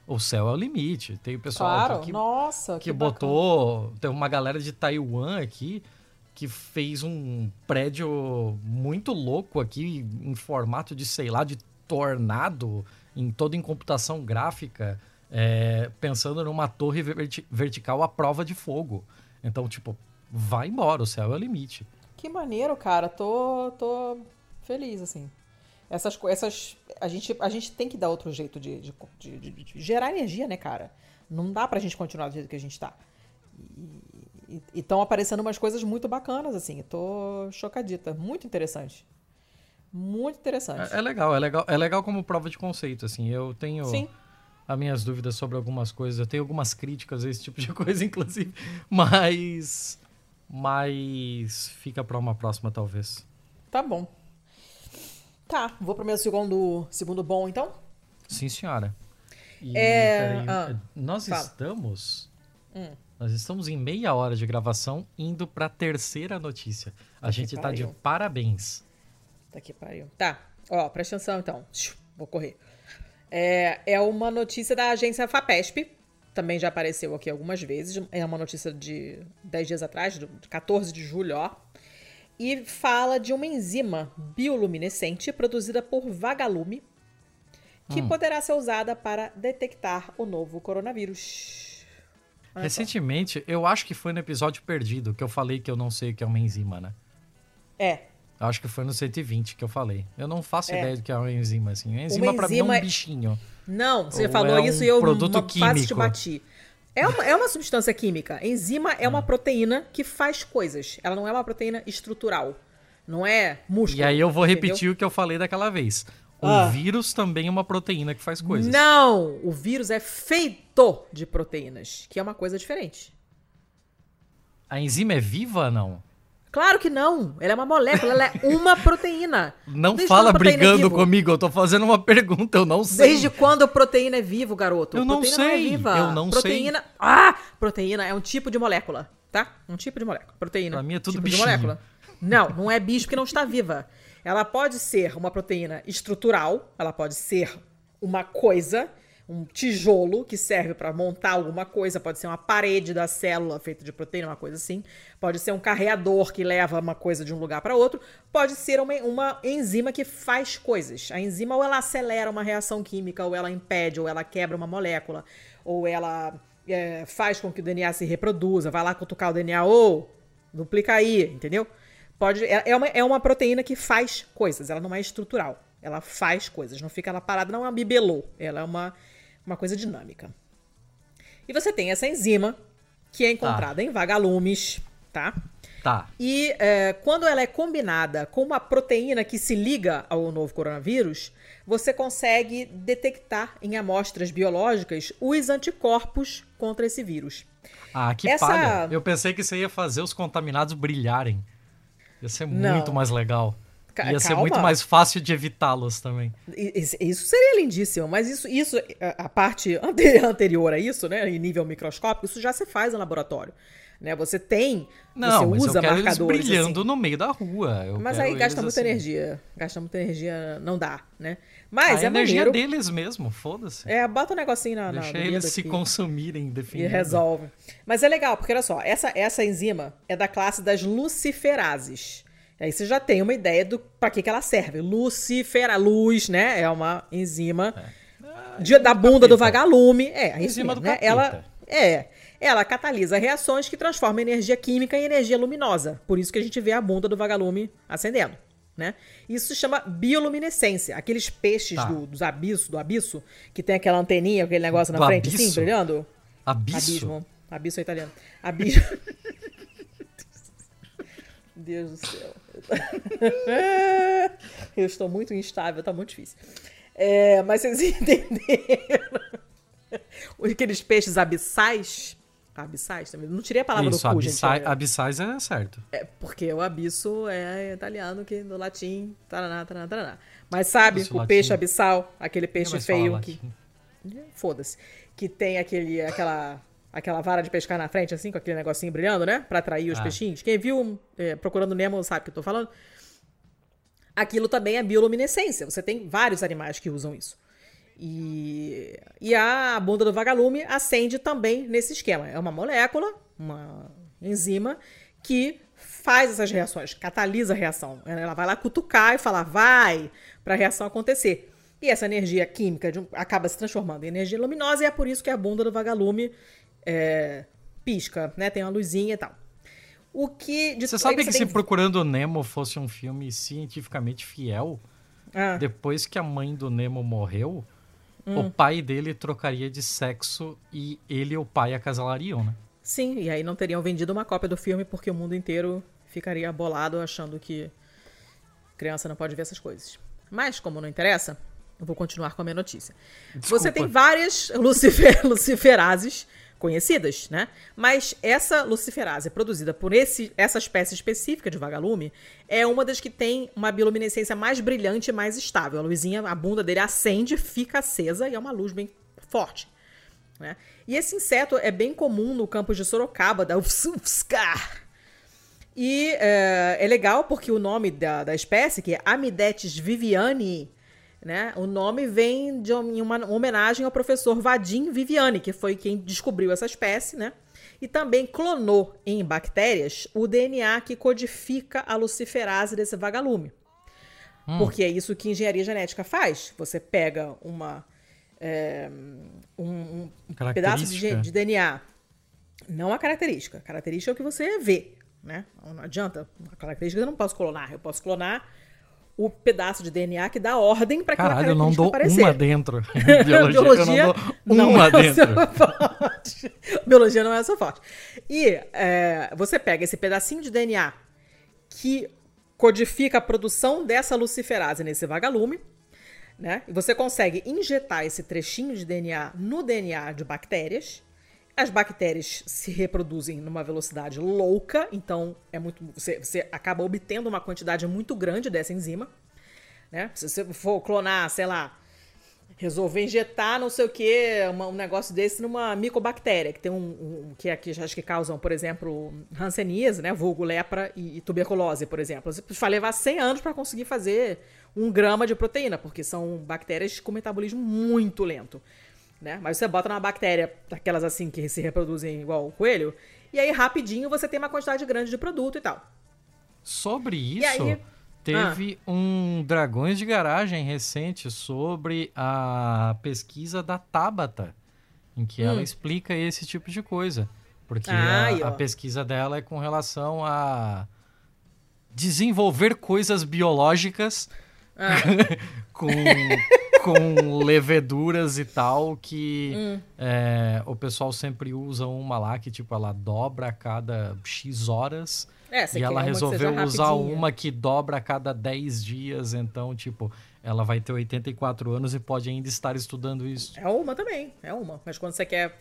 o céu é o limite. Tem o pessoal claro, que, nossa, que, que botou, bacana. tem uma galera de Taiwan aqui que fez um prédio muito louco aqui em formato de, sei lá, de tornado em toda em computação gráfica, é, pensando numa torre verti vertical à prova de fogo. Então, tipo, vai embora, o céu é o limite. Que maneiro, cara. Tô, tô feliz, assim. Essas essas a gente, a gente tem que dar outro jeito de, de, de, de gerar energia, né, cara? Não dá pra gente continuar do jeito que a gente tá. E estão aparecendo umas coisas muito bacanas, assim. Tô chocadita. Muito interessante. Muito interessante. É, é, legal, é legal, é legal como prova de conceito, assim. Eu tenho Sim. as minhas dúvidas sobre algumas coisas, eu tenho algumas críticas a esse tipo de coisa, inclusive, mas mas fica para uma próxima talvez. Tá bom. Tá, vou pro meu segundo segundo bom então? Sim, senhora. E, é... Ah, nós fala. estamos hum. Nós estamos em meia hora de gravação indo para a terceira notícia. A gente está de parabéns. Tá que pariu. Tá, ó, presta atenção então. Vou correr. É, é uma notícia da agência FAPESP, também já apareceu aqui algumas vezes. É uma notícia de 10 dias atrás, de 14 de julho, ó. E fala de uma enzima bioluminescente produzida por vagalume que hum. poderá ser usada para detectar o novo coronavírus. Olha Recentemente, só. eu acho que foi no episódio perdido que eu falei que eu não sei o que é uma enzima, né? É, Acho que foi no 120 que eu falei. Eu não faço é. ideia do que é uma enzima, assim. Uma enzima, uma pra mim é um é- bichinho. Não, você Ou falou é isso um e eu produto quase te bati. É uma, é uma substância química. Enzima é uma hum. proteína que faz coisas. Ela não é uma proteína estrutural. Não é músculo. E aí eu vou repetir entendeu? o que eu falei daquela vez. O ah. vírus também é uma proteína que faz coisas. Não! O vírus é feito de proteínas, que é uma coisa diferente. A enzima é viva ou não? Claro que não. Ela é uma molécula, ela é uma proteína. Não Desde fala brigando é comigo, eu tô fazendo uma pergunta, eu não sei. Desde quando a proteína é vivo, garoto? Eu não sei. Não é viva. Eu não proteína... sei. Ah! Proteína é um tipo de molécula, tá? Um tipo de molécula. Proteína. Pra mim é tudo tipo bichinho. De molécula. Não, não é bicho porque não está viva. Ela pode ser uma proteína estrutural, ela pode ser uma coisa um tijolo que serve para montar alguma coisa, pode ser uma parede da célula feita de proteína, uma coisa assim, pode ser um carreador que leva uma coisa de um lugar para outro, pode ser uma, uma, enzima que faz coisas. A enzima ou ela acelera uma reação química, ou ela impede, ou ela quebra uma molécula, ou ela é, faz com que o DNA se reproduza, vai lá cutucar o DNA, ou duplica aí, entendeu? Pode, é, é, uma, é uma proteína que faz coisas, ela não é estrutural. Ela faz coisas, não fica ela parada, não é uma bibelô. Ela é uma uma coisa dinâmica. E você tem essa enzima, que é encontrada tá. em vagalumes, tá? Tá. E é, quando ela é combinada com uma proteína que se liga ao novo coronavírus, você consegue detectar em amostras biológicas os anticorpos contra esse vírus. Ah, que Essa... palha. Eu pensei que você ia fazer os contaminados brilharem. Ia ser Não. muito mais legal. Ia Calma. ser muito mais fácil de evitá-los também. Isso seria lindíssimo, mas isso, isso a parte anterior a isso, né, em nível microscópico, isso já se faz no laboratório. Né? Você tem, não, você usa eu quero marcadores eles brilhando assim. no meio da rua. Eu mas aí gasta muita assim. energia. Gasta muita energia, não dá, né? Mas a é energia maneiro. deles mesmo, foda-se. É, bota um negocinho na, na Deixa no eles se aqui consumirem e definindo. resolve. Mas é legal, porque olha só, essa, essa enzima é da classe das luciferases. Aí você já tem uma ideia do para que, que ela serve. Lucifera, luz, né? É uma enzima de- da bunda do vagalume. É, a Enzima enzima, do né? capeta. Ela é, ela catalisa reações que transformam energia química em energia luminosa. Por isso que a gente vê a bunda do vagalume acendendo, né? Isso se chama bioluminescência. Aqueles peixes Tá. do, dos abissos, do abisso, que tem aquela anteninha, aquele negócio na Do frente, assim, abisso? brilhando. Abismo. Abismo. Abismo é italiano. Abismo. Deus do céu. Eu estou muito instável, tá muito difícil. É, mas vocês entenderam? Aqueles peixes abissais. Abissais também. Não tirei a palavra Isso, do cu, abissai- gente. abissais é certo. É, porque o abisso é italiano, que no latim. Taraná, taraná, taraná. Mas sabe, Isso, o latim. peixe abissal, aquele peixe feio que. Foda-se. Que tem aquele, aquela, aquela vara de pescar na frente, assim, com aquele negocinho brilhando, né? Pra atrair os Ah. peixinhos. Quem viu é, Procurando Nemo sabe o que eu tô falando. Aquilo também é bioluminescência. Você tem vários animais que usam isso. E, e a bunda do vagalume acende também nesse esquema. É uma molécula, uma enzima, que faz essas reações, catalisa a reação. Ela vai lá cutucar e falar, vai, para a reação acontecer. E essa energia química de acaba se transformando em energia luminosa e é por isso que a bunda do vagalume é, pisca, né? Tem uma luzinha e tal. O que... Você sabe que se tem- Procurando Nemo fosse um filme cientificamente fiel, Ah, depois que a mãe do Nemo morreu, Hum. o pai dele trocaria de sexo e ele e o pai acasalariam, né? Sim, e aí não teriam vendido uma cópia do filme porque o mundo inteiro ficaria bolado achando que criança não pode ver essas coisas. Mas, como não interessa, eu vou continuar com a minha notícia. Você Desculpa. tem várias lucifer, luciferases conhecidas, né? Mas essa luciferase produzida por esse, essa espécie específica de vagalume é uma das que tem uma bioluminescência mais brilhante e mais estável. A luzinha, a bunda dele acende, fica acesa e é uma luz bem forte. né? E esse inseto é bem comum no campus de Sorocaba, da UFSCar. E é, é legal porque o nome da, da espécie, que é Amidetes viviani, né? O nome vem de um- em uma homenagem ao professor Vadim Viviani, que foi quem descobriu essa espécie, né? E também clonou em bactérias o DNA que codifica a luciferase desse vagalume. Porque é isso que engenharia genética faz. Você pega uma, é, um, um pedaço de, de DNA. Não a característica. A característica é o que você vê, né? Não adianta. A característica eu não posso clonar. Eu posso clonar o pedaço de DNA que dá ordem para aquela Caralho, eu não dou aparecer. uma dentro. Biologia, Biologia eu não dou uma é o dentro. seu forte. Biologia não é o seu forte. E é, você pega esse pedacinho de DNA que codifica a produção dessa luciferase nesse vagalume, né? E você consegue injetar esse trechinho de DNA no DNA de bactérias. As bactérias se reproduzem numa velocidade louca, então é muito você, você acaba obtendo uma quantidade muito grande dessa enzima, né? Se você for clonar, sei lá, resolver injetar não sei o que, um negócio desse numa micobactéria, que tem um, um que aqui acho que causam, por exemplo, hanseníase, né, vulgo lepra e, e tuberculose, por exemplo. Você vai levar 100 anos para conseguir fazer um grama de proteína, porque são bactérias com metabolismo muito lento, né? Mas você bota numa bactéria, daquelas assim que se reproduzem igual o coelho, e aí rapidinho você tem uma quantidade grande de produto e tal. Sobre isso, aí- teve Ah. um Dragões de Garagem recente sobre a pesquisa da Tabata, em que ela explica esse tipo de coisa. Porque Hum. Ah, a, a pesquisa dela é com relação a desenvolver coisas biológicas Ah. com, com leveduras e tal que Hum. é, o pessoal sempre usa uma lá que tipo ela dobra a cada X horas É, você e ela seja resolveu usar rapidinha. uma que dobra a cada 10 dias, então, tipo, ela vai ter 84 anos e pode ainda estar estudando isso. É uma também, é uma. Mas quando você quer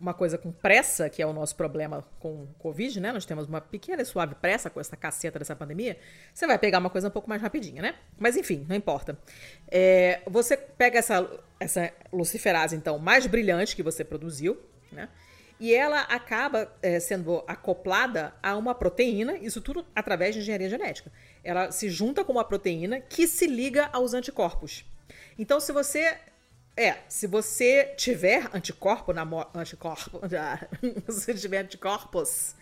uma coisa com pressa, que é o nosso problema com o Covid, né? Nós temos uma pequena e suave pressa com essa caceta dessa pandemia. Você vai pegar uma coisa um pouco mais rapidinha, né? Mas enfim, não importa. É, você pega essa, essa luciferase, então, mais brilhante que você produziu, né? e ela acaba é, sendo acoplada a uma proteína, isso tudo através de engenharia genética. Ela se junta com uma proteína que se liga aos anticorpos. Então, se você é, se você tiver anticorpo na anticorpo, se tiver anticorpos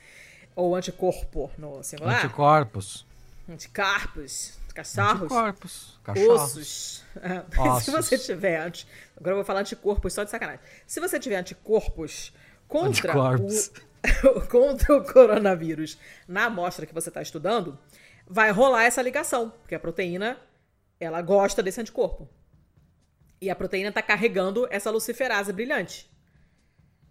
ou anticorpo no singular. Anticorpos. Anticorpos. Cachorros. Anticorpos. Cachorros. Ossos. Ossos. se você tiver. Anti... Agora eu vou falar anticorpos só de sacanagem. Se você tiver anticorpos contra o, contra o coronavírus na amostra que você está estudando, vai rolar essa ligação, porque a proteína ela gosta desse anticorpo. E a proteína está carregando essa luciferase brilhante.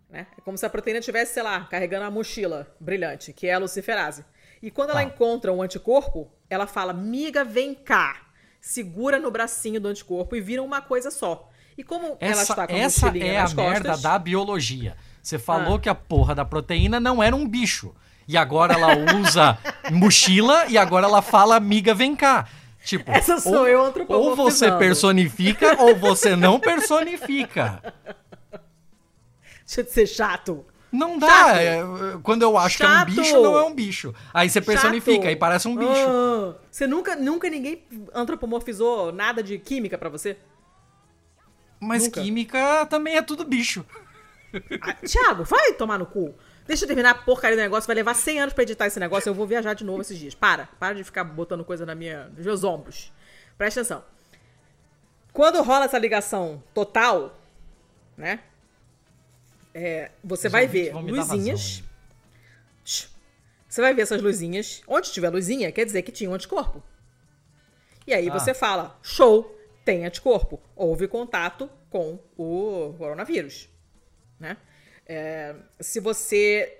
Né? É como se a proteína estivesse, sei lá, carregando a mochila brilhante, que é a luciferase. E quando ela ah. encontra um anticorpo, ela fala: miga, vem cá. Segura no bracinho do anticorpo e vira uma coisa só. E como essa, ela está com a Essa é a costas, merda da biologia. Você falou ah. que a porra da proteína não era um bicho. E agora ela usa mochila e agora ela fala, amiga, vem cá. Tipo, Essa sou ou, eu Ou você personifica ou você não personifica. Deixa de ser chato. Não dá. É, quando eu acho chato. que é um bicho, não é um bicho. Aí você personifica, chato. aí parece um bicho. Ah, você nunca, nunca ninguém antropomorfizou nada de química para você? Mas nunca. química também é tudo bicho. Ah, Tiago, vai tomar no cu. Deixa eu terminar a porcaria do negócio. Vai levar 100 anos pra editar esse negócio. Eu vou viajar de novo esses dias. Para. Para de ficar botando coisa na minha, nos meus ombros. Presta atenção. Quando rola essa ligação total, né? É, você vai ver luzinhas. Você vai ver essas luzinhas. Onde tiver luzinha, quer dizer que tinha um anticorpo. E aí ah. você fala: show, tem anticorpo. Houve contato com o coronavírus. Né? É, se você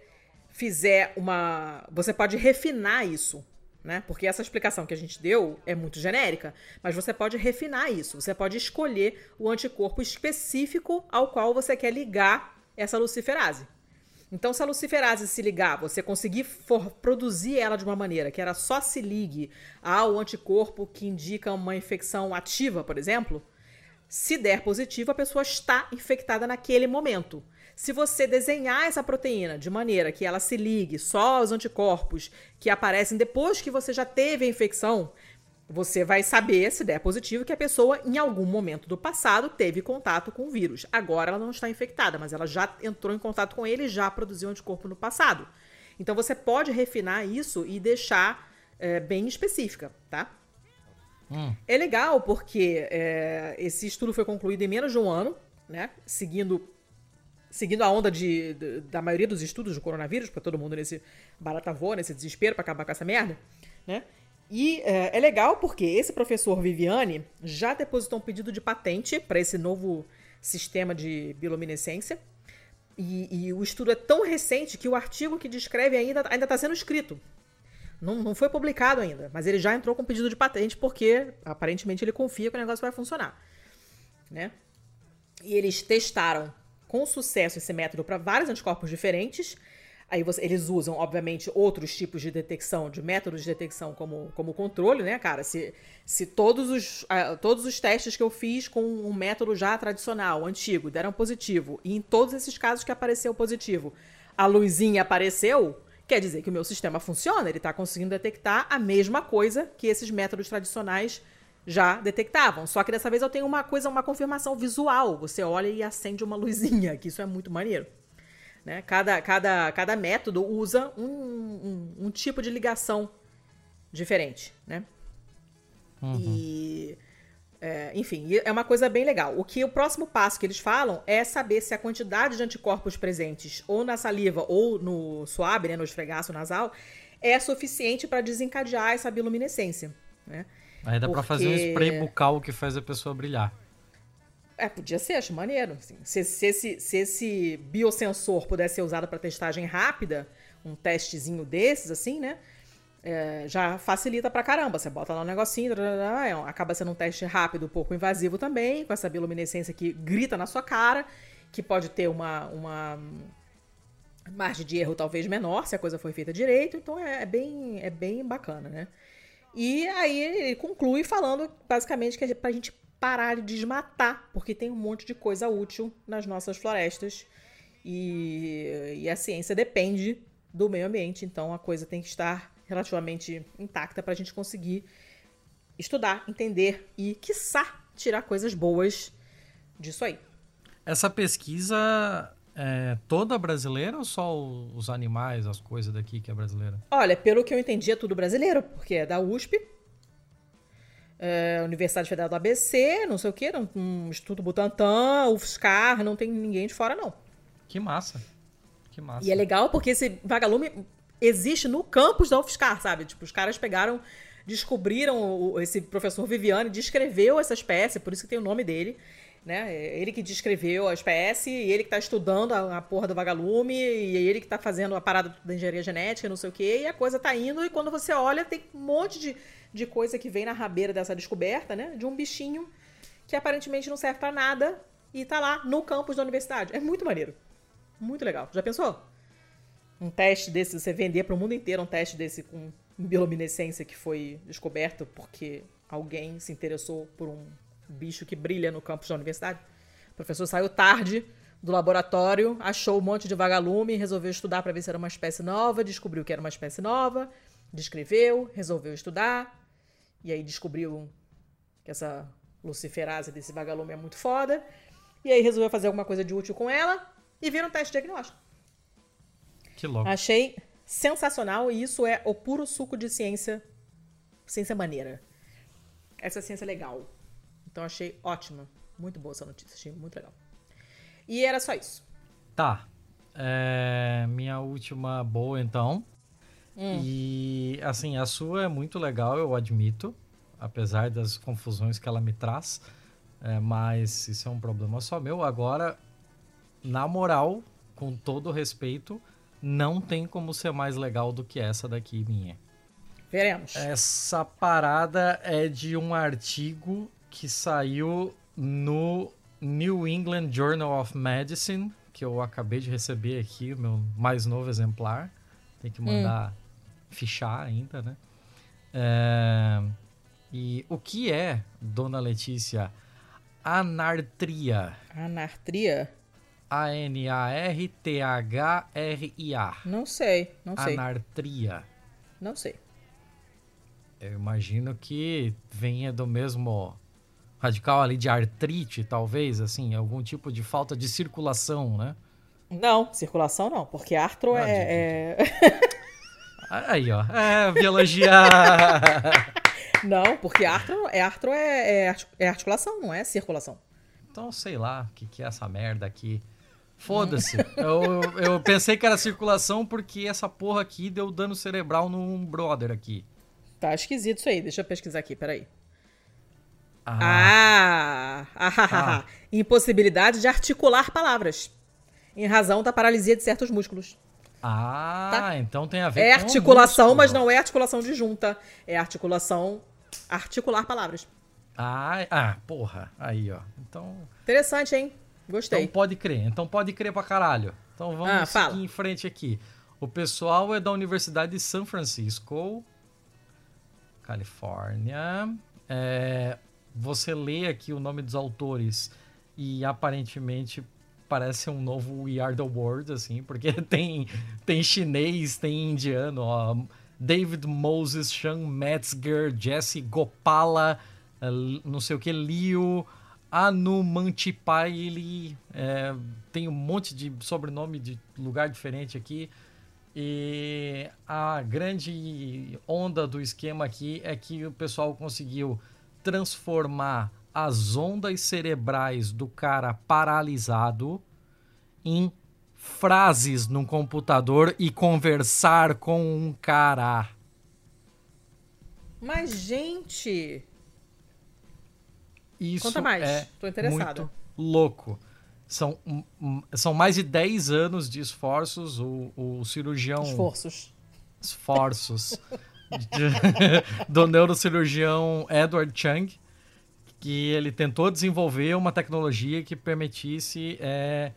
fizer uma. Você pode refinar isso. Né? Porque essa explicação que a gente deu é muito genérica, mas você pode refinar isso. Você pode escolher o anticorpo específico ao qual você quer ligar essa luciferase. Então, se a luciferase se ligar, você conseguir produzir ela de uma maneira que ela só se ligue ao anticorpo que indica uma infecção ativa, por exemplo, se der positivo, a pessoa está infectada naquele momento. Se você desenhar essa proteína de maneira que ela se ligue só aos anticorpos que aparecem depois que você já teve a infecção, você vai saber, se der positivo, que a pessoa, em algum momento do passado, teve contato com o vírus. Agora ela não está infectada, mas ela já entrou em contato com ele e já produziu anticorpo no passado. Então você pode refinar isso e deixar é, bem específica, tá? Hum. É legal porque é, esse estudo foi concluído em menos de um ano, né? Seguindo seguindo a onda de, de, da maioria dos estudos do coronavírus, para todo mundo nesse barata voa, nesse desespero para acabar com essa merda, né? E é, é, legal porque esse professor Viviane já depositou um pedido de patente para esse novo sistema de bioluminescência. E, e, o estudo é tão recente que o artigo que descreve ainda está sendo escrito. Não, não foi publicado ainda, mas ele já entrou com pedido de patente porque aparentemente ele confia que o negócio vai funcionar, né? E eles testaram com sucesso esse método para vários anticorpos diferentes. Aí você, eles usam, obviamente, outros tipos de detecção, de métodos de detecção como, como controle, né, cara? Se, se todos, os, uh, todos os testes que eu fiz com um método já tradicional, antigo, deram positivo, e em todos esses casos que apareceu positivo, a luzinha apareceu, quer dizer que o meu sistema funciona, ele está conseguindo detectar a mesma coisa que esses métodos tradicionais já detectavam. Só que dessa vez eu tenho uma coisa, uma confirmação visual. Você olha e acende uma luzinha, que isso é muito maneiro. Né? Cada, cada, cada método usa um, um, um tipo de ligação diferente, né? Uhum. E, é, enfim, é uma coisa bem legal. O que o próximo passo que eles falam é saber se a quantidade de anticorpos presentes ou na saliva ou no suave, né, no esfregaço nasal, é suficiente para desencadear essa bioluminescência, né? Aí dá Porque... pra fazer um spray bucal que faz a pessoa brilhar. É, podia ser, acho maneiro. Assim. Se, se, esse, se esse biosensor pudesse ser usado para testagem rápida, um testezinho desses, assim, né? É, já facilita pra caramba. Você bota lá um negocinho, é, acaba sendo um teste rápido, pouco invasivo também, com essa bioluminescência que grita na sua cara, que pode ter uma, uma margem de erro talvez menor, se a coisa foi feita direito. Então é, é bem, é bem bacana, né? E aí ele conclui falando basicamente que é pra gente parar de desmatar, porque tem um monte de coisa útil nas nossas florestas E, e a ciência depende do meio ambiente, então a coisa tem que estar relativamente intacta para a gente conseguir estudar, entender e, quiçá, tirar coisas boas disso aí. Essa pesquisa é toda brasileira ou só os animais, as coisas daqui que é brasileira? Olha, pelo que eu entendi, é tudo brasileiro, porque é da USP, é, Universidade Federal do ABC, não sei o quê, um Instituto Butantan, UFSCar, não tem ninguém de fora, não. Que massa. Que massa. E é legal porque esse vagalume existe no campus da UFSCar, sabe? Tipo, os caras pegaram, descobriram, esse professor Viviane descreveu essa espécie, por isso que tem o nome dele, né? É ele que descreveu a espécie, e ele que tá estudando a, a porra do vagalume, e é ele que tá fazendo a parada da engenharia genética, não sei o quê, e a coisa tá indo, e quando você olha, tem um monte de, de coisa que vem na rabeira dessa descoberta, né? De um bichinho que aparentemente não serve para nada e tá lá no campus da universidade. É muito maneiro. Muito legal. Já pensou? Um teste desse, você vender para o mundo inteiro um teste desse com bioluminescência que foi descoberto porque alguém se interessou por um bicho que brilha no campus da universidade. O professor saiu tarde do laboratório, achou um monte de vagalume, resolveu estudar para ver se era uma espécie nova, descobriu que era uma espécie nova, descreveu, resolveu estudar, e aí descobriu que essa luciferase desse vagalume é muito foda, e aí resolveu fazer alguma coisa de útil com ela e vira um teste diagnóstico. Que louco. Achei sensacional e isso é o puro suco de ciência, ciência maneira. Essa ciência legal. Então achei ótima. Muito boa essa notícia, achei muito legal. E era só isso. Tá. É, minha última boa, então. Hum. E, assim, a sua é muito legal, eu admito. Apesar das confusões que ela me traz. É, mas isso é um problema só meu. Agora, na moral, com todo respeito, não tem como ser mais legal do que essa daqui minha. Veremos. Essa parada é de um artigo que saiu no New England Journal of Medicine, que eu acabei de receber aqui, o meu mais novo exemplar. Tem que mandar hum. fichar ainda, né? É... E o que é, dona Letícia, anartria? Anartria? A-N-A-R-T-H-R-I-A. Não sei, não sei. Anartria. Não sei. Eu imagino que venha do mesmo radical ali de artrite, talvez, assim, algum tipo de falta de circulação, né? Não, circulação não, porque artro ah, é. De, de. é... Aí, ó. É, biologia. não, porque artro, é, artro é, é, é, articulação, não é circulação. Então, sei lá, o que, que é essa merda aqui. Foda-se. eu, eu pensei que era circulação porque essa porra aqui deu dano cerebral num brother aqui. Tá esquisito isso aí. Deixa eu pesquisar aqui, peraí. Ah. Ah, ah, ah. Impossibilidade de articular palavras. Em razão da paralisia de certos músculos. Ah, tá? então tem a ver é com. É articulação, mas não é articulação de junta. É articulação. articular palavras. Ah, ah, porra. Aí, ó. Então. Interessante, hein? Gostei. Então pode crer. Então pode crer pra caralho. Então vamos ah, seguir em frente aqui. O pessoal é da Universidade de São Francisco, Califórnia. É, você lê aqui o nome dos autores e aparentemente parece um novo We Are the World, assim, porque tem, tem chinês, tem indiano, ó. David Moses, Sean Metzger, Jesse Gopala, eh, não sei o que, Liu, Anumantipai, é, tem um monte de sobrenome de lugar diferente aqui. E a grande onda do esquema aqui é que o pessoal conseguiu transformar as ondas cerebrais do cara paralisado em frases num computador e conversar com um cara. Mas, gente. Isso Conta mais, é tô interessado. Muito louco. São, são mais de 10 anos de esforços. O, o cirurgião. Esforços. Esforços. do neurocirurgião Edward Chung, que ele tentou desenvolver uma tecnologia que permitisse é,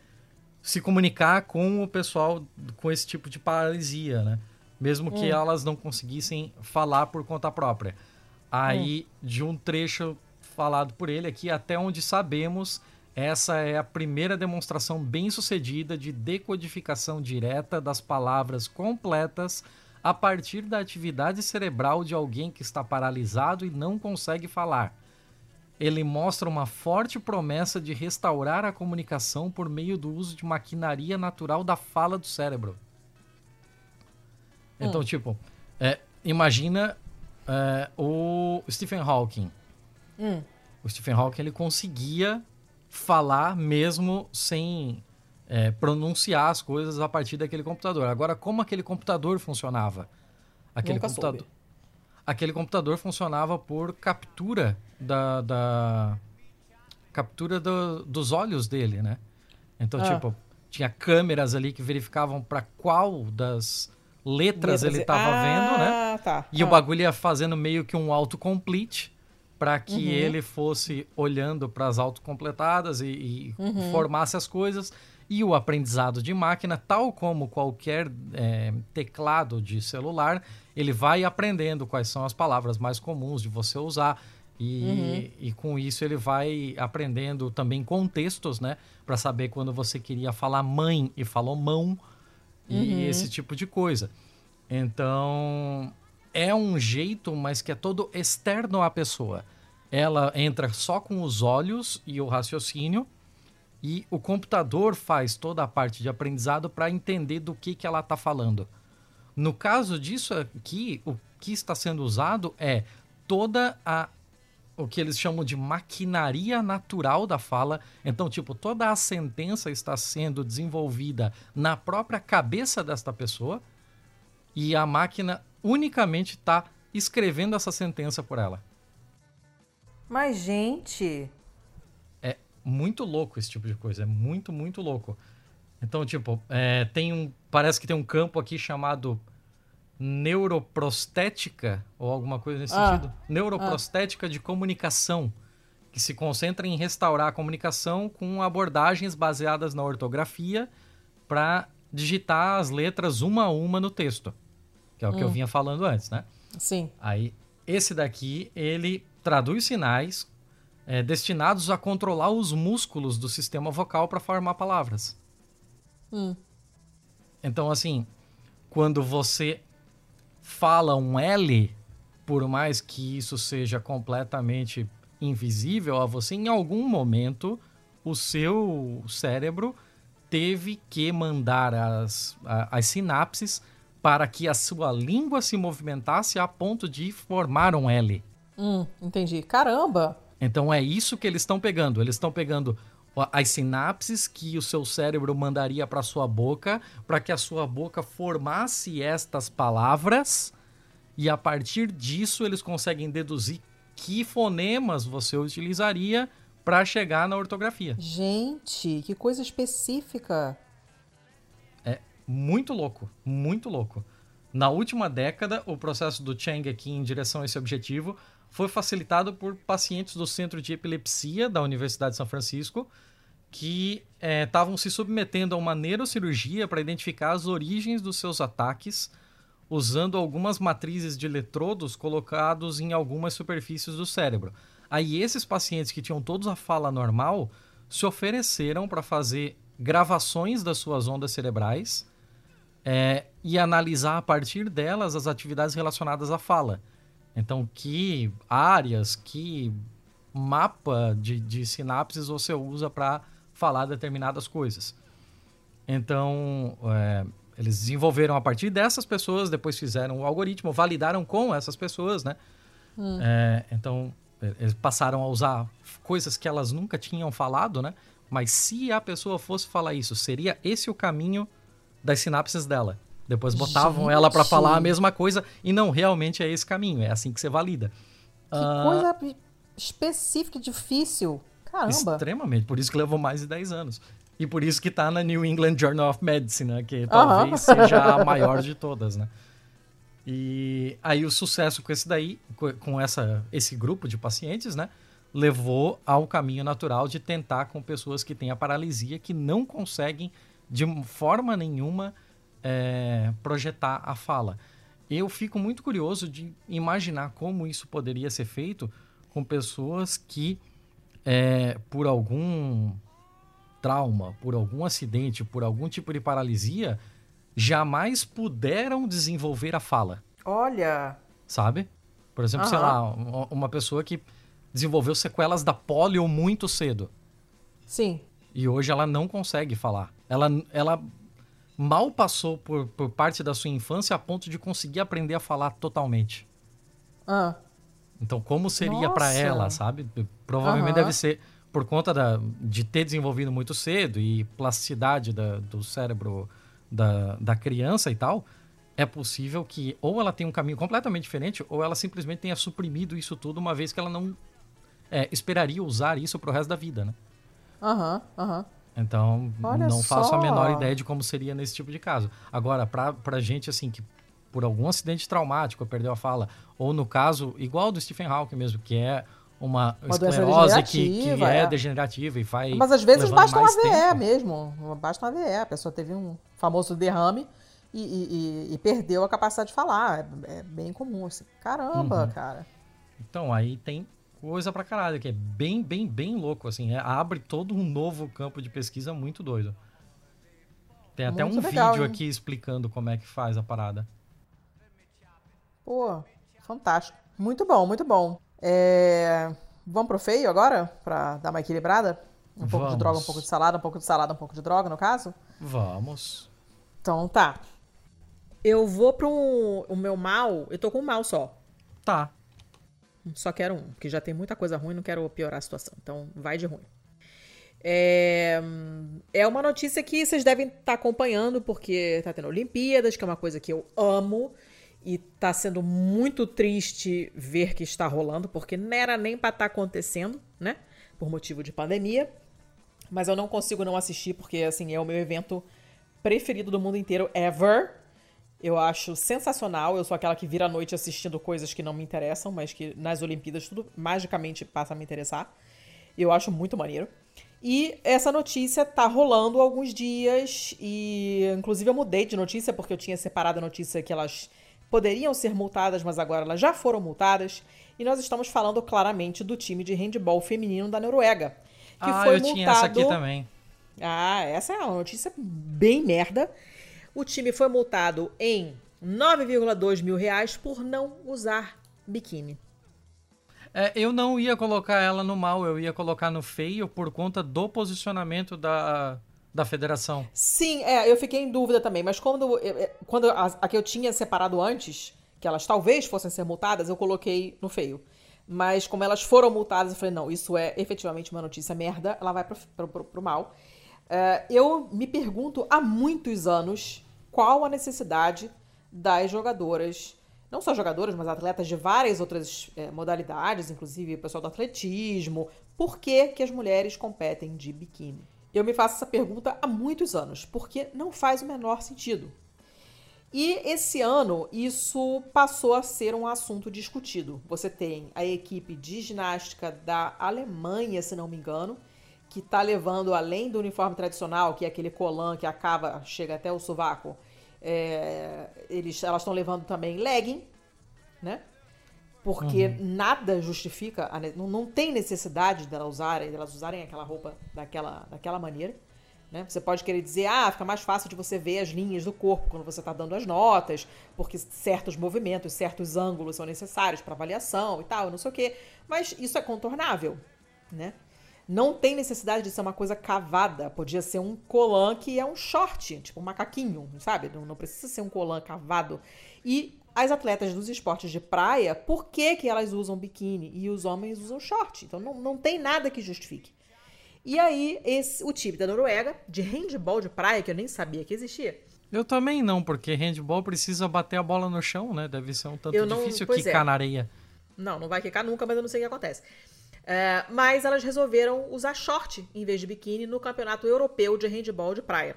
se comunicar com o pessoal com esse tipo de paralisia, né? Mesmo que hum. elas não conseguissem falar por conta própria. Aí, hum. de um trecho falado por ele aqui, até onde sabemos, essa é a primeira demonstração bem sucedida de decodificação direta das palavras completas a partir da atividade cerebral de alguém que está paralisado e não consegue falar. Ele mostra uma forte promessa de restaurar a comunicação por meio do uso de maquinaria natural da fala do cérebro. Então, hum. tipo, é, imagina é, o Stephen Hawking. Hum. O Stephen Hawking ele conseguia falar mesmo sem é, pronunciar as coisas a partir daquele computador. Agora, como aquele computador funcionava? Aquele Nunca computador. Soube. Aquele computador funcionava por captura da, da captura do, dos olhos dele, né? Então, ah. tipo, tinha câmeras ali que verificavam para qual das letras, letras ele estava ah, vendo, né? Tá. E ah. o bagulho ia fazendo meio que um autocomplete para que uhum. ele fosse olhando para as autocompletadas e, e uhum. formasse as coisas. E o aprendizado de máquina, tal como qualquer é, teclado de celular, ele vai aprendendo quais são as palavras mais comuns de você usar. E, uhum. e com isso ele vai aprendendo também contextos, né? Para saber quando você queria falar mãe e falou mão e uhum. esse tipo de coisa. Então, é um jeito, mas que é todo externo à pessoa. Ela entra só com os olhos e o raciocínio, e o computador faz toda a parte de aprendizado para entender do que, que ela está falando. No caso disso aqui, o que está sendo usado é toda a o que eles chamam de maquinaria natural da fala. Então, tipo, toda a sentença está sendo desenvolvida na própria cabeça desta pessoa e a máquina unicamente está escrevendo essa sentença por ela. Mas, gente. Muito louco esse tipo de coisa. É muito, muito louco. Então, tipo, é, tem um. Parece que tem um campo aqui chamado neuroprostética, ou alguma coisa nesse ah, sentido. Neuroprostética ah. de comunicação, que se concentra em restaurar a comunicação com abordagens baseadas na ortografia para digitar as letras uma a uma no texto que é o hum. que eu hum. vinha falando antes, né? Sim. Aí, esse daqui, ele traduz sinais é, destinados a controlar os músculos do sistema vocal para formar palavras. Hum. Então, assim, quando você fala um L, por mais que isso seja completamente invisível a você, em algum momento o seu cérebro teve que mandar as, as sinapses para que a sua língua se movimentasse a ponto de formar um L. Hum, entendi. Caramba! Então é isso que eles estão pegando. Eles estão pegando as sinapses que o seu cérebro mandaria para sua boca, para que a sua boca formasse estas palavras, e a partir disso eles conseguem deduzir que fonemas você utilizaria para chegar na ortografia. Gente, que coisa específica muito louco, muito louco. Na última década, o processo do Cheng aqui em direção a esse objetivo foi facilitado por pacientes do Centro de Epilepsia da Universidade de São Francisco que estavam é, se submetendo a uma neurocirurgia para identificar as origens dos seus ataques usando algumas matrizes de eletrodos colocados em algumas superfícies do cérebro. Aí esses pacientes que tinham todos a fala normal se ofereceram para fazer gravações das suas ondas cerebrais é, e analisar a partir delas as atividades relacionadas à fala. Então, que áreas, que mapa de, de sinapses você usa para falar determinadas coisas. Então, é, eles desenvolveram a partir dessas pessoas, depois fizeram o algoritmo, validaram com essas pessoas, né? Hum. É, então, eles passaram a usar coisas que elas nunca tinham falado, né? Mas se a pessoa fosse falar isso, seria esse o caminho das sinapses dela. Depois botavam Gente. ela para falar a mesma coisa e não, realmente é esse caminho, é assim que você valida. Que uh, coisa específica e difícil. Caramba. Extremamente, por isso que levou mais de 10 anos. E por isso que tá na New England Journal of Medicine, né, que talvez seja a maior de todas, né? E aí o sucesso com esse daí, com essa, esse grupo de pacientes, né, levou ao caminho natural de tentar com pessoas que têm a paralisia que não conseguem de forma nenhuma é, projetar a fala. Eu fico muito curioso de imaginar como isso poderia ser feito com pessoas que, é, por algum trauma, por algum acidente, por algum tipo de paralisia, jamais puderam desenvolver a fala. Olha. Sabe? Por exemplo, uhum. sei lá, uma pessoa que desenvolveu sequelas da polio muito cedo. Sim. E hoje ela não consegue falar. Ela, ela mal passou por, por parte da sua infância a ponto de conseguir aprender a falar totalmente. Ah. Então, como seria para ela, sabe? Provavelmente deve ser por conta da, de ter desenvolvido muito cedo e plasticidade da, do cérebro da, da criança e tal. É possível que ou ela tenha um caminho completamente diferente ou ela simplesmente tenha suprimido isso tudo uma vez que ela não é, esperaria usar isso pro resto da vida, né? Aham, aham. Então, Olha não só. faço a menor ideia de como seria nesse tipo de caso. Agora, pra gente, assim, que por algum acidente traumático perdeu a fala, ou no caso, igual do Stephen Hawking mesmo, que é uma, uma esclerose que, que é, é, degenerativa e faz. Mas às vezes basta uma VE tempo. mesmo. Basta uma VE. A pessoa teve um famoso derrame e, e, e perdeu a capacidade de falar. É, é bem comum. Assim. Caramba, uhum. cara. Então, aí tem coisa pra caralho, que é bem, bem, bem louco, assim. É, abre todo um novo campo de pesquisa muito doido. Tem até muito um legal, vídeo hein? aqui explicando como é que faz a parada. Pô, fantástico. Muito bom, muito bom. É... Vamos pro feio agora? Pra dar uma equilibrada? Um Vamos. pouco de droga, um pouco de salada, um pouco de salada, um pouco de droga, no caso? Vamos. Então tá. Eu vou pro o meu mal. Eu tô com um mal só. Tá. Só quero um, porque já tem muita coisa ruim, não quero piorar a situação. Então, vai de ruim. É, é uma notícia que vocês devem estar tá acompanhando, porque tá tendo Olimpíadas, que é uma coisa que eu amo. E tá sendo muito triste ver que está rolando, porque não era nem para estar tá acontecendo, né? Por motivo de pandemia. Mas eu não consigo não assistir, porque assim, é o meu evento preferido do mundo inteiro ever. Eu acho sensacional. Eu sou aquela que vira a noite assistindo coisas que não me interessam, mas que nas Olimpíadas tudo magicamente passa a me interessar. Eu acho muito maneiro. E essa notícia tá rolando há alguns dias e inclusive eu mudei de notícia porque eu tinha separado a notícia que elas poderiam ser multadas, mas agora elas já foram multadas. E nós estamos falando claramente do time de handball feminino da Noruega, que ah, foi eu multado. Tinha essa aqui também. Ah, essa é uma notícia bem merda. O time foi multado em 9,2 mil reais por não usar biquíni. É, eu não ia colocar ela no mal, eu ia colocar no feio por conta do posicionamento da, da federação. Sim, é, eu fiquei em dúvida também, mas quando, quando a, a que eu tinha separado antes, que elas talvez fossem ser multadas, eu coloquei no feio. Mas como elas foram multadas, eu falei, não, isso é efetivamente uma notícia merda, ela vai pro, pro, pro, pro mal. Uh, eu me pergunto há muitos anos qual a necessidade das jogadoras, não só jogadoras, mas atletas de várias outras é, modalidades, inclusive o pessoal do atletismo, por que, que as mulheres competem de biquíni? Eu me faço essa pergunta há muitos anos, porque não faz o menor sentido. E esse ano isso passou a ser um assunto discutido. Você tem a equipe de ginástica da Alemanha, se não me engano, que está levando além do uniforme tradicional, que é aquele colan que acaba, chega até o sovaco, é, eles, elas estão levando também legging, né? Porque uhum. nada justifica, a, não, não tem necessidade delas usarem, delas usarem aquela roupa daquela, daquela maneira. Né? Você pode querer dizer, ah, fica mais fácil de você ver as linhas do corpo quando você está dando as notas, porque certos movimentos, certos ângulos são necessários para avaliação e tal, não sei o quê. Mas isso é contornável, né? Não tem necessidade de ser uma coisa cavada. Podia ser um colan que é um short, tipo um macaquinho, sabe? Não, não precisa ser um colan cavado. E as atletas dos esportes de praia, por que, que elas usam biquíni e os homens usam short? Então não, não tem nada que justifique. E aí, esse, o time da Noruega, de handball de praia, que eu nem sabia que existia. Eu também não, porque handball precisa bater a bola no chão, né? Deve ser um tanto não, difícil quicar é. na areia. Não, não vai quicar nunca, mas eu não sei o que acontece. É, mas elas resolveram usar short em vez de biquíni no Campeonato Europeu de Handball de Praia.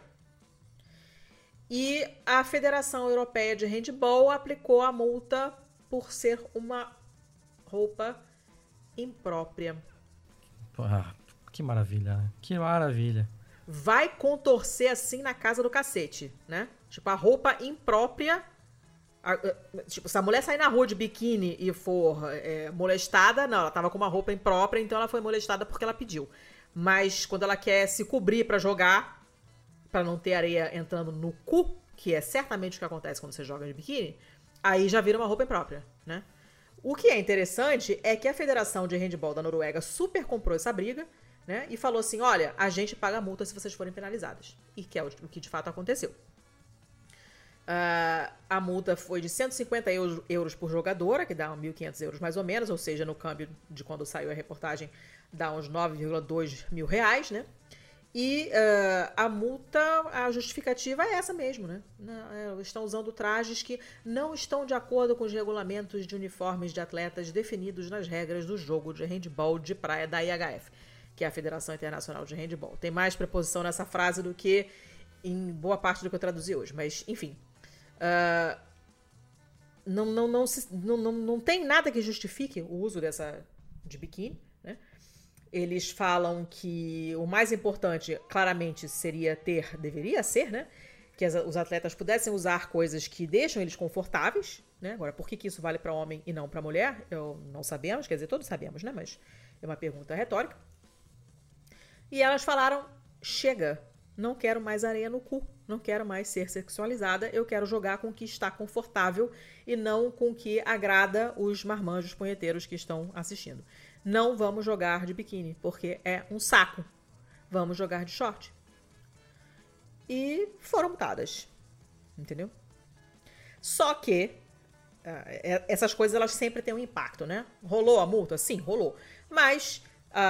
E a Federação Europeia de Handball aplicou a multa por ser uma roupa imprópria. Ah, que maravilha, né? Que maravilha. Vai contorcer assim na casa do cacete, né? Tipo, a roupa imprópria Tipo, se a mulher sair na rua de biquíni e for é, molestada, não, ela tava com uma roupa imprópria, então ela foi molestada porque ela pediu. Mas quando ela quer se cobrir para jogar, para não ter areia entrando no cu, que é certamente o que acontece quando você joga de biquíni, aí já vira uma roupa própria, né? O que é interessante é que a Federação de Handball da Noruega super comprou essa briga, né? E falou assim: olha, a gente paga multa se vocês forem penalizadas. E que é o que de fato aconteceu. Uh, a multa foi de 150 euros, por jogadora, que dá 1.500 euros mais ou menos, ou seja, no câmbio de quando saiu a reportagem, dá uns 9,2 mil reais, né? E uh, a multa, a justificativa é essa mesmo, né? É, estão usando trajes que não estão de acordo com os regulamentos de uniformes de atletas definidos nas regras do jogo de handball de praia da IHF, que é a Federação Internacional de Handball. Tem mais preposição nessa frase do que em boa parte do que eu traduzi hoje, mas enfim. Uh, não, não, não, não, não, não tem nada que justifique o uso dessa de biquíni. Eles falam que o mais importante, claramente, seria ter, deveria ser, né? Que as, os atletas pudessem usar coisas que deixam eles confortáveis, né? Agora, por que, que isso vale para homem e não para mulher? Eu não sabemos, quer dizer, todos sabemos, né? Mas é uma pergunta retórica. E elas falaram: chega, não quero mais areia no cu, não quero mais ser sexualizada, eu quero jogar com o que está confortável e não com o que agrada os marmanjos punheteiros que estão assistindo. Não vamos jogar de biquíni, porque é um saco. Vamos jogar de short. E foram mutadas. Entendeu? Só que uh, essas coisas elas sempre têm um impacto, né? Rolou a multa? Sim, rolou. Mas a,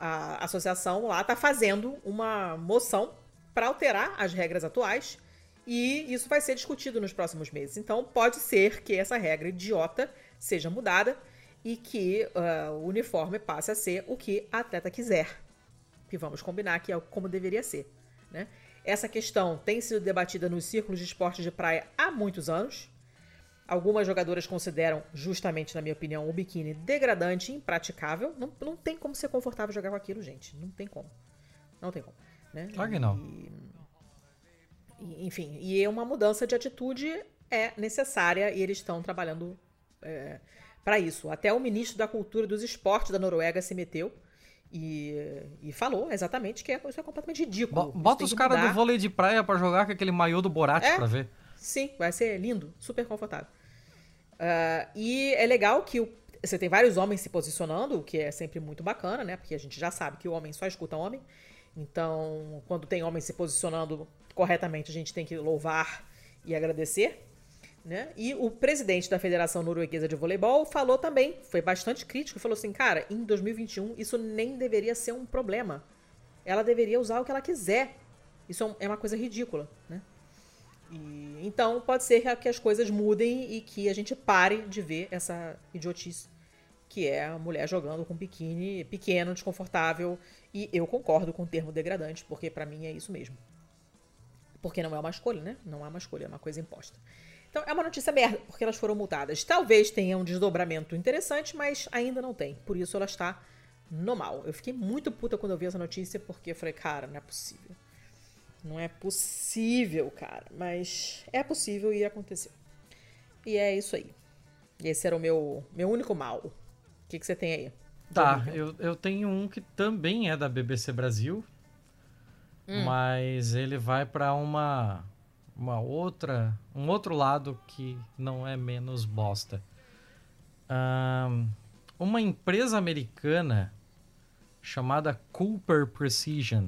a, a associação lá está fazendo uma moção para alterar as regras atuais e isso vai ser discutido nos próximos meses. Então pode ser que essa regra idiota seja mudada e que uh, o uniforme passe a ser o que a atleta quiser. Que vamos combinar que é como deveria ser. Né? Essa questão tem sido debatida nos círculos de esportes de praia há muitos anos. Algumas jogadoras consideram, justamente na minha opinião, o biquíni degradante impraticável. Não, não tem como ser confortável jogar com aquilo, gente. Não tem como. Não tem como. Né? Claro que não. E, enfim, e uma mudança de atitude é necessária e eles estão trabalhando é, para isso. Até o ministro da Cultura e dos Esportes da Noruega se meteu e, e falou exatamente que é, isso é completamente ridículo. Bota os caras do vôlei de praia para jogar com aquele maiô do Borat é, pra ver. Sim, vai ser lindo, super confortável. Uh, e é legal que o, você tem vários homens se posicionando, o que é sempre muito bacana, né? Porque a gente já sabe que o homem só escuta homem. Então, quando tem homens se posicionando corretamente, a gente tem que louvar e agradecer. Né? E o presidente da Federação Norueguesa de Voleibol falou também, foi bastante crítico, falou assim, cara, em 2021 isso nem deveria ser um problema. Ela deveria usar o que ela quiser. Isso é uma coisa ridícula, né? E, então pode ser que as coisas mudem e que a gente pare de ver essa idiotice que é a mulher jogando com biquíni pequeno, desconfortável. E eu concordo com o termo degradante, porque para mim é isso mesmo. Porque não é uma escolha, né? Não é uma escolha, é uma coisa imposta. Então é uma notícia merda, porque elas foram multadas. Talvez tenha um desdobramento interessante, mas ainda não tem. Por isso ela está no mal. Eu fiquei muito puta quando eu vi essa notícia, porque eu falei, cara, não é possível. Não é possível, cara. Mas é possível e aconteceu. E é isso aí. Esse era o meu, meu único mal. O que, que você tem aí? Tá, eu, eu tenho um que também é da BBC Brasil, hum. mas ele vai para uma uma outra, um outro lado que não é menos bosta. Um, uma empresa americana chamada Cooper Precision.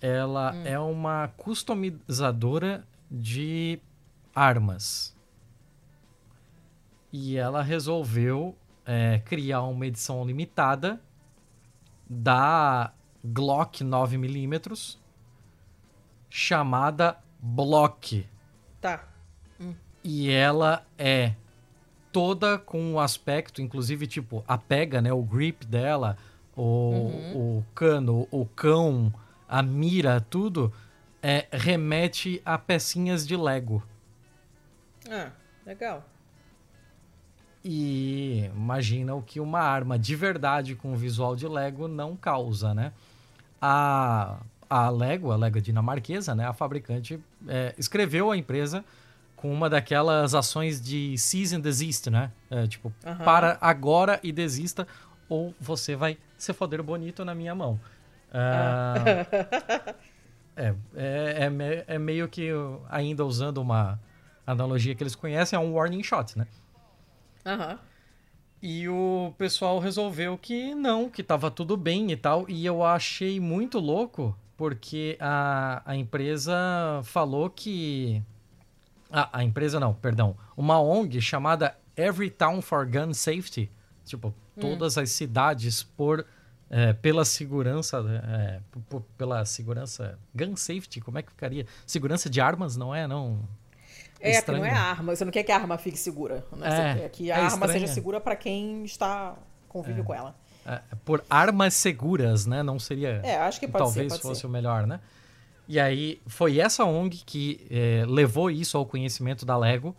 Ela hum. é uma customizadora de armas. E ela resolveu é, criar uma edição limitada da Glock 9mm chamada Block. Tá. Hum. E ela é toda com um aspecto, inclusive, tipo, a pega, né? O grip dela, o, uhum. o cano, o cão, a mira, tudo, é, remete a pecinhas de Lego. Ah, legal. E imagina o que uma arma de verdade com visual de Lego não causa, né? A a Lego, a Lego dinamarquesa, né, a fabricante, é, escreveu a empresa com uma daquelas ações de cease and desist, né? É, tipo, uhum. para agora e desista, ou você vai se foder bonito na minha mão. Uh, é, é, é, é, meio que, ainda usando uma analogia que eles conhecem, é um warning shot, né? Uhum. E o pessoal resolveu que não, que tava tudo bem e tal. E eu achei muito louco, porque a, a empresa falou que. Ah, a empresa não, perdão. Uma ONG chamada Every Town for Gun Safety. Tipo, hum. todas as cidades por. É, pela segurança. É, pela segurança. Gun safety, como é que ficaria? Segurança de armas, não é? Não. É, é não é arma. Você não quer que a arma fique segura. Né? É, você quer que a é arma estranho. seja segura para quem está convive é. com ela. É, por armas seguras, né? Não seria. É, acho que pode talvez ser. Talvez fosse ser. o melhor, né? E aí foi essa ONG que é, levou isso ao conhecimento da Lego,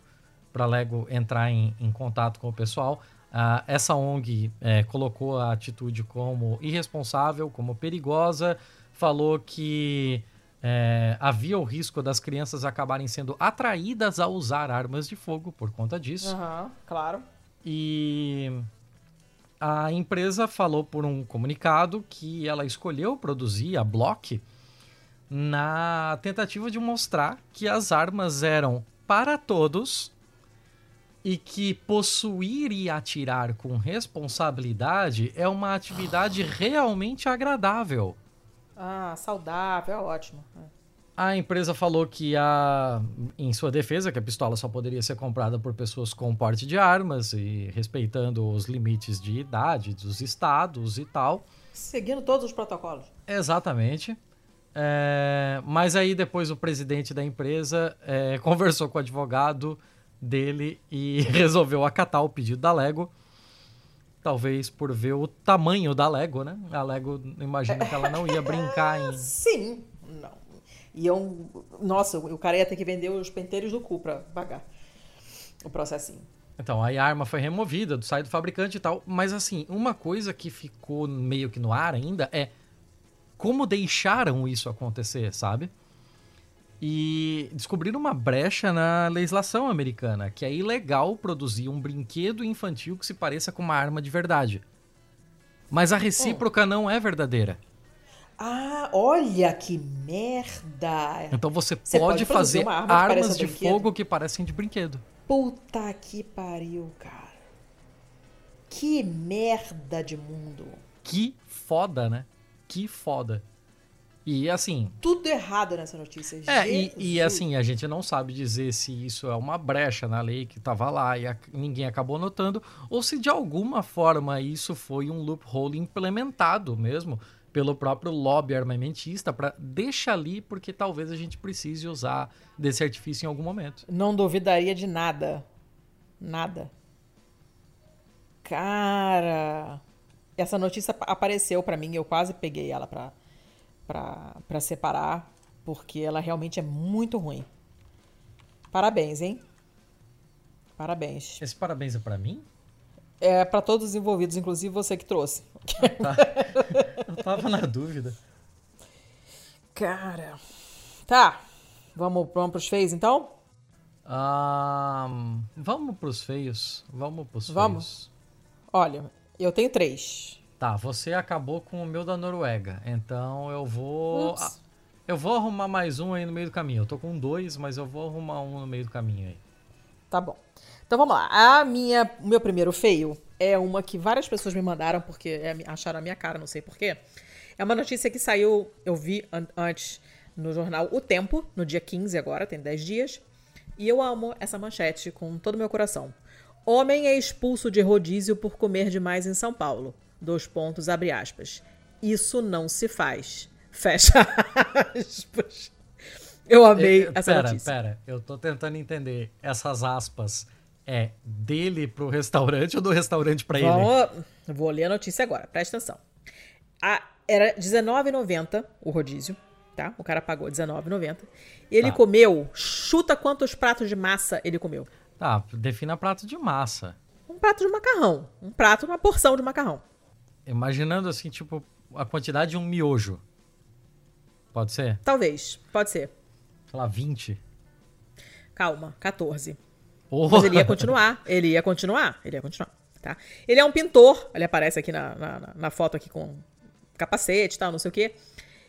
para a Lego entrar em, em, contato com o pessoal. Uh, essa ONG é, colocou a atitude como irresponsável, como perigosa, falou que é, havia o risco das crianças acabarem sendo atraídas a usar armas de fogo por conta disso. Uhum, claro. E a empresa falou por um comunicado que ela escolheu produzir a Block na tentativa de mostrar que as armas eram para todos e que possuir e atirar com responsabilidade é uma atividade realmente agradável. Ah, saudável, é ótimo. A empresa falou que a, em sua defesa, que a pistola só poderia ser comprada por pessoas com porte de armas e respeitando os limites de idade dos estados e tal. Seguindo todos os protocolos. Exatamente. É, mas aí depois o presidente da empresa é, conversou com o advogado dele e resolveu acatar o pedido da Lego Talvez por ver o tamanho da Lego, né? A Lego, imagina que ela não ia brincar em. Sim, não. E eu. Nossa, o cara ia ter que vender os penteiros do cu pra pagar o processinho. Então, aí a arma foi removida do site do fabricante e tal. Mas, assim, uma coisa que ficou meio que no ar ainda é como deixaram isso acontecer, sabe? E descobriram uma brecha na legislação americana, que é ilegal produzir um brinquedo infantil que se pareça com uma arma de verdade. Mas a recíproca não é verdadeira. Ah, olha que merda! Então você, você pode, pode fazer arma armas de fogo que parecem de brinquedo. Puta que pariu, cara. Que merda de mundo. Que foda, né? Que foda. E assim. Tudo errado nessa notícia. É, e, e, assim, a gente não sabe dizer se isso é uma brecha na lei que estava lá e a, ninguém acabou notando, ou se de alguma forma isso foi um loophole implementado mesmo pelo próprio lobby armamentista para deixar ali porque talvez a gente precise usar desse artifício em algum momento. Não duvidaria de nada. Nada. Cara, essa notícia apareceu para mim, eu quase peguei ela para para separar, porque ela realmente é muito ruim. Parabéns, hein? Parabéns. Esse parabéns é para mim? É para todos os envolvidos, inclusive você que trouxe. Tá. Eu tava na dúvida. Cara. Tá. Vamos, vamos pros feios então? Um, vamos pros feios. Vamos pros vamos. feios. Olha, eu tenho três. Tá, você acabou com o meu da Noruega. Então eu vou. Ups. Eu vou arrumar mais um aí no meio do caminho. Eu tô com dois, mas eu vou arrumar um no meio do caminho aí. Tá bom. Então vamos lá. A minha, o meu primeiro feio é uma que várias pessoas me mandaram porque é, acharam a minha cara, não sei porquê. É uma notícia que saiu, eu vi an antes no jornal O Tempo, no dia 15 agora, tem 10 dias. E eu amo essa manchete com todo o meu coração. Homem é expulso de rodízio por comer demais em São Paulo. Dois pontos, abre aspas. Isso não se faz. Fecha aspas. Eu amei eu, essa pera, notícia. Pera, eu tô tentando entender. Essas aspas é dele pro restaurante ou do restaurante para ele? Vou ler a notícia agora, presta atenção. A, era R$19,90 o rodízio, tá? O cara pagou R$19,90. Ele tá. comeu, chuta quantos pratos de massa ele comeu. Tá, defina prato de massa. Um prato de macarrão. Um prato, uma porção de macarrão. Imaginando assim, tipo, a quantidade de um miojo. Pode ser? Talvez, pode ser. Sei lá, 20. Calma, 14. Oh. Mas ele ia continuar, ele ia continuar, ele ia continuar. Tá? Ele é um pintor, ele aparece aqui na, na, na foto aqui com capacete e tal, não sei o quê.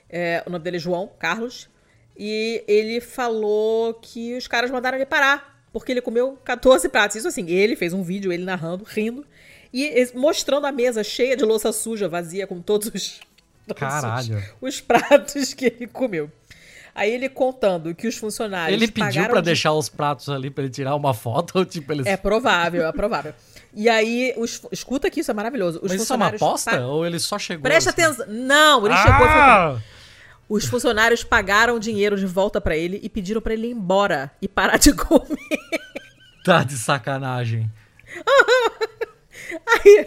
É, o nome dele é João Carlos. E ele falou que os caras mandaram ele parar, porque ele comeu 14 pratos. Isso assim, ele fez um vídeo, ele narrando, rindo, e mostrando a mesa cheia de louça suja, vazia, com todos os, todos. Os, os pratos que ele comeu. Aí ele contando que os funcionários. Ele pediu para de... deixar os pratos ali para ele tirar uma foto ou tipo eles... É provável, é provável. E aí, os, escuta que isso é maravilhoso. Os Mas funcionários isso é uma aposta? Ou ele só chegou? Presta assim? atenção. Não, ele ah! chegou e falou. Os funcionários pagaram dinheiro de volta para ele e pediram para ele ir embora e parar de comer. Tá de sacanagem. Aí,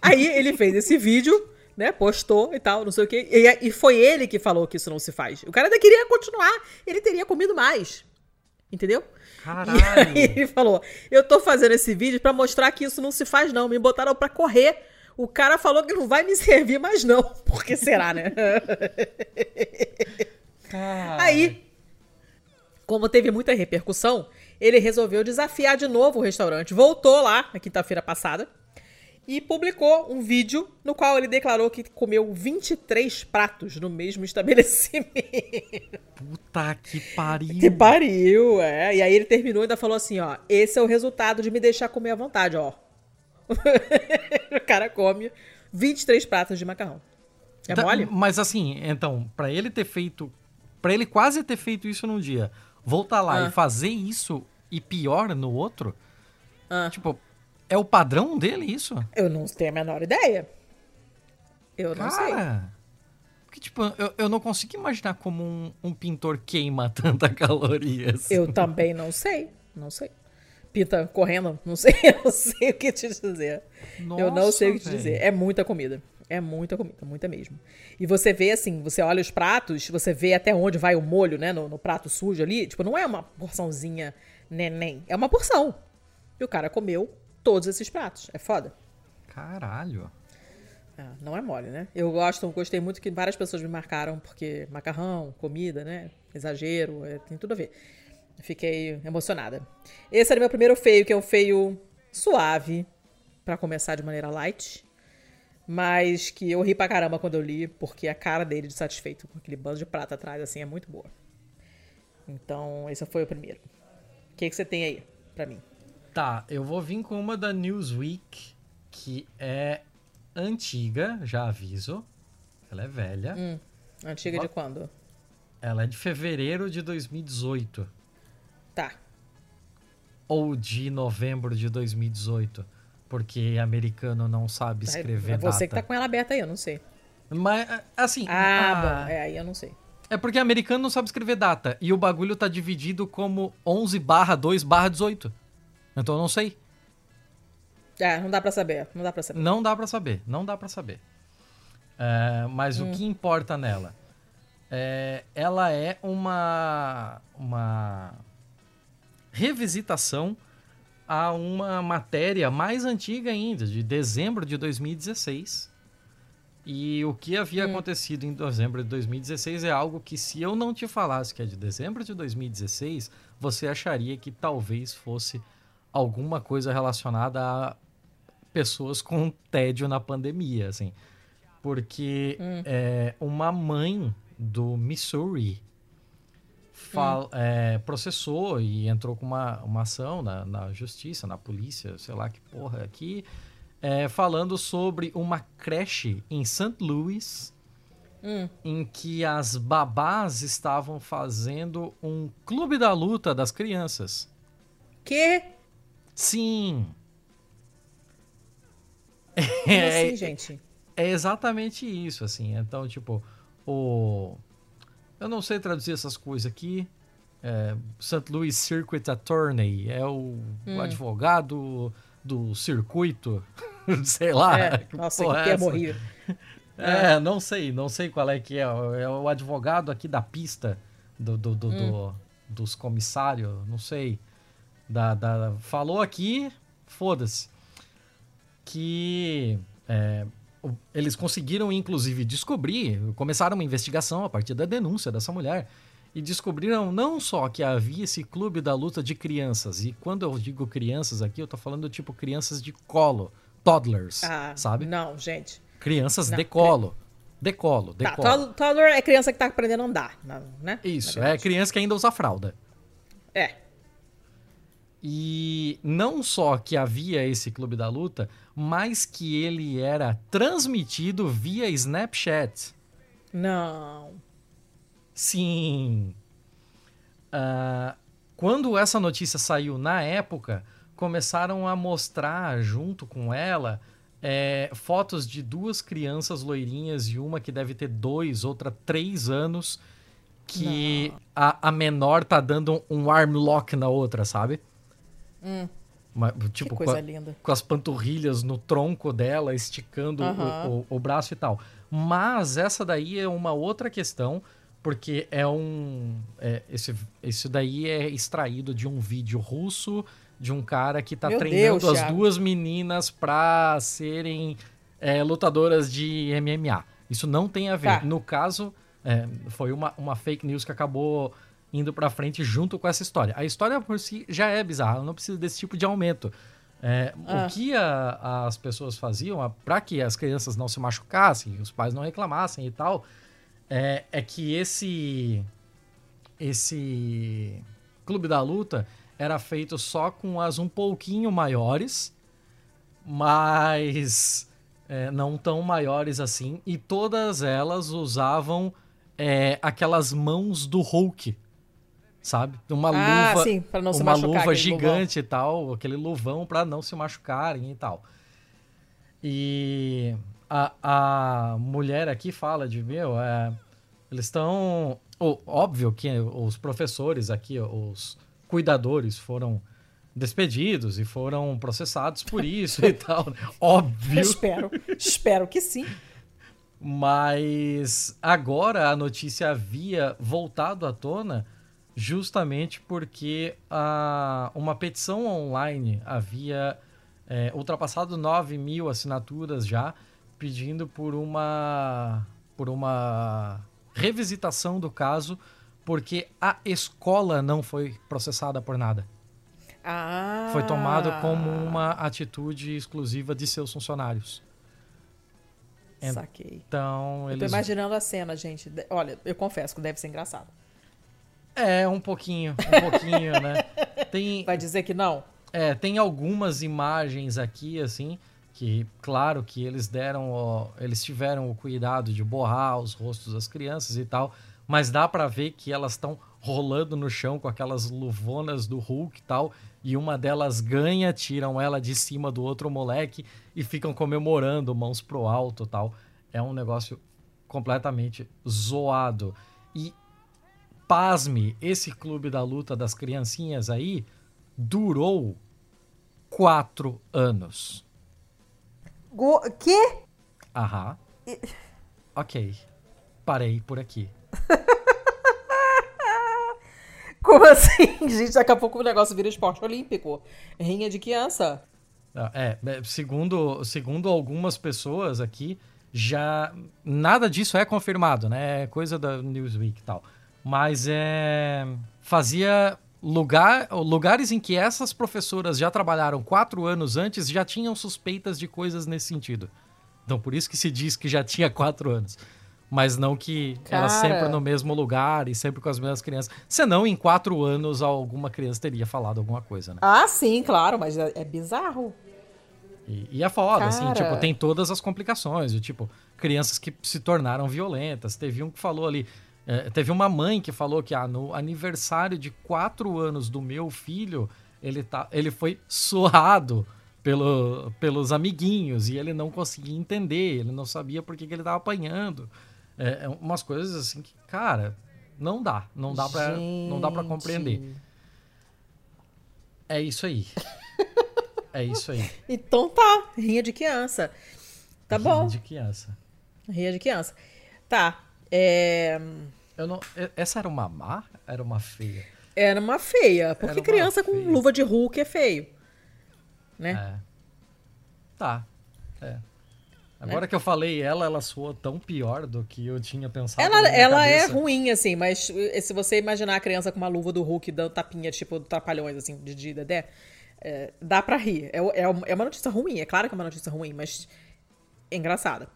aí ele fez esse vídeo, né? Postou e tal, não sei o quê. E, e foi ele que falou que isso não se faz. O cara ainda queria continuar, ele teria comido mais. Entendeu? Caralho. E aí ele falou: Eu tô fazendo esse vídeo para mostrar que isso não se faz, não. Me botaram para correr o cara falou que não vai me servir mais, não. Por que será, né? Aí, como teve muita repercussão, ele resolveu desafiar de novo o restaurante. Voltou lá na quinta-feira passada e publicou um vídeo no qual ele declarou que comeu 23 pratos no mesmo estabelecimento. Puta que pariu. Que pariu, é. E aí ele terminou e ainda falou assim, ó, esse é o resultado de me deixar comer à vontade, ó. o cara come 23 pratos de macarrão. É tá, mole? Mas assim, então, para ele ter feito. para ele quase ter feito isso num dia, voltar lá ah. e fazer isso e pior no outro. Ah. Tipo, é o padrão dele isso? Eu não tenho a menor ideia. Eu não sei. Porque, tipo, eu, eu não consigo imaginar como um, um pintor queima tanta calorias. Eu também não sei. Não sei pinta correndo, não sei, não sei o que te dizer. Nossa, eu não sei o que te dizer. É muita comida. É muita comida, muita mesmo. E você vê assim, você olha os pratos, você vê até onde vai o molho, né, no, no prato sujo ali. Tipo, não é uma porçãozinha neném, é uma porção. E o cara comeu todos esses pratos. É foda. Caralho. É, não é mole, né? Eu gosto, gostei muito que várias pessoas me marcaram, porque macarrão, comida, né? Exagero, é, tem tudo a ver. Fiquei emocionada. Esse era meu primeiro feio, que é um feio suave, para começar de maneira light. Mas que eu ri pra caramba quando eu li, porque a cara dele de satisfeito com aquele bando de prata atrás, assim, é muito boa. Então, esse foi o primeiro. O que, que você tem aí pra mim? Tá, eu vou vir com uma da Newsweek, que é antiga, já aviso. Ela é velha. Hum, antiga vou... de quando? Ela é de fevereiro de 2018. Tá. Ou de novembro de 2018. Porque americano não sabe escrever é, é você data. que tá com ela aberta aí, eu não sei. Mas, assim. Ah, a... bom. É, aí eu não sei. É porque americano não sabe escrever data. E o bagulho tá dividido como 11 barra 2 barra 18. Então eu não sei. É, não dá pra saber. Não dá pra saber. Não dá pra saber. Não dá pra saber. É, mas hum. o que importa nela? É, ela é uma. Uma revisitação a uma matéria mais antiga ainda, de dezembro de 2016. E o que havia hum. acontecido em dezembro de 2016 é algo que, se eu não te falasse que é de dezembro de 2016, você acharia que talvez fosse alguma coisa relacionada a pessoas com tédio na pandemia, assim. Porque hum. é, uma mãe do Missouri fal, hum. é, processou e entrou com uma, uma ação na, na justiça, na polícia, sei lá que porra aqui, é, falando sobre uma creche em St. Louis hum. em que as babás estavam fazendo um clube da luta das crianças. Que? Sim. Como é, assim, gente? É exatamente isso, assim. Então, tipo, o eu não sei traduzir essas coisas aqui. É, St. Louis Circuit Attorney é o, hum. o advogado do circuito, sei lá. É, nossa, que é termo horrível. É, não sei, não sei qual é que é. É o advogado aqui da pista do, do, do, hum. do dos comissários, não sei. Da, da, falou aqui, foda-se. Que é, eles conseguiram, inclusive, descobrir, começaram uma investigação a partir da denúncia dessa mulher. e descobriram não só que havia esse clube da luta de crianças, e quando eu digo crianças aqui, eu tô falando tipo crianças de colo, toddlers, ah, sabe? Não, gente. Crianças não, de colo. Decolo, decolo. Tá, toddler é criança que tá aprendendo a andar, né? Isso, é criança que ainda usa fralda. É. E não só que havia esse clube da luta, mas que ele era transmitido via Snapchat. Não. Sim. Uh, quando essa notícia saiu na época, começaram a mostrar junto com ela é, fotos de duas crianças loirinhas e uma que deve ter dois, outra três anos, que a, a, menor tá dando um arm lock na outra, sabe? Hum. Uma, tipo, com, a, com, as panturrilhas no tronco dela, esticando o, o, o, braço e tal. Mas essa daí é uma outra questão, porque é um. É, esse, esse daí é extraído de um vídeo russo de um cara que tá Meu treinando Deus, as Thiago. duas meninas pra serem é, lutadoras de MMA. Isso não tem a ver. Tá. No caso, é, foi uma, uma fake news que acabou indo pra frente junto com essa história. A história por si já é bizarra, não precisa desse tipo de aumento. É, ah. O que a, as pessoas faziam para que as crianças não se machucassem, os pais não reclamassem e tal, é, é que esse esse clube da luta era feito só com as um pouquinho maiores, mas é, não tão maiores assim. E todas elas usavam é, aquelas mãos do Hulk, sabe? Uma ah, luva, sim, não se uma luva gigante luvão. e tal, aquele luvão para não se machucarem e tal. E a, a mulher aqui fala de meu, é, eles estão, oh, óbvio que os professores aqui, os cuidadores foram despedidos e foram processados por isso e tal. Né? Óbvio. Espero, espero que sim. Mas agora a notícia havia voltado à tona justamente porque a, uma petição online havia é, ultrapassado 9 mil assinaturas já, pedindo por uma, por uma revisitação do caso porque a escola não foi processada por nada. Ah. Foi tomado como uma atitude exclusiva de seus funcionários. Saquei. Então, eles... Eu tô imaginando a cena, gente. Olha, eu confesso que deve ser engraçado. É, um pouquinho, um pouquinho, né? Tem... Vai dizer que não? É, tem algumas imagens aqui, assim, que, claro que eles deram, ó, eles tiveram o cuidado de borrar os rostos das crianças e tal, mas dá para ver que elas estão rolando no chão com aquelas luvonas do Hulk e tal, e uma delas ganha, tiram ela de cima do outro moleque e ficam comemorando, mãos pro alto tal. É um negócio completamente zoado. E pasme, esse clube da luta das criancinhas aí durou quatro anos. Go que? Aham. Ok. Parei por aqui. Como assim? Gente, daqui a pouco o negócio vira esporte olímpico. Rinha de criança. Ah, é, é, segundo, segundo algumas pessoas aqui, já nada disso é confirmado, né? É coisa da Newsweek e tal. Mas é fazia lugar, lugares em que essas professoras já trabalharam quatro anos antes já tinham suspeitas de coisas nesse sentido. Então por isso que se diz que já tinha quatro anos mas não que Cara. ela sempre no mesmo lugar e sempre com as mesmas crianças. Senão, em quatro anos, alguma criança teria falado alguma coisa, né? Ah, sim, claro, mas é, é bizarro. E, e é foda, assim, Cara. assim, tipo, tem todas as complicações, tipo, crianças que se tornaram violentas. Teve um que falou ali, é, teve uma mãe que falou que ah, no aniversário de quatro anos do meu filho, ele, tá, ele foi surrado pelo, pelos amiguinhos e ele não conseguia entender, ele não sabia por que, que ele estava apanhando. É, é, umas coisas assim que, cara, não dá. Não dá pra, não dá pra compreender. É isso aí. é isso aí. Então tá, rinha de criança. Tá rinha bom. Rinha de criança. Rinha de criança. Tá. É... Eu não, essa era uma má? Era uma feia? Era uma feia. Porque criança feia. com luva de Hulk é feio. Né? É. Tá. É. Agora né? que eu falei ela, ela soou tão pior do que eu tinha pensado. Ela, ela é ruim, assim, mas eh, se você imaginar a criança com uma luva do Hulk dando tapinha, tipo, Trapalhões, assim, de, de Dedé, é, dá pra rir. É, é, é uma notícia ruim, é claro que é uma notícia ruim, mas é engraçada.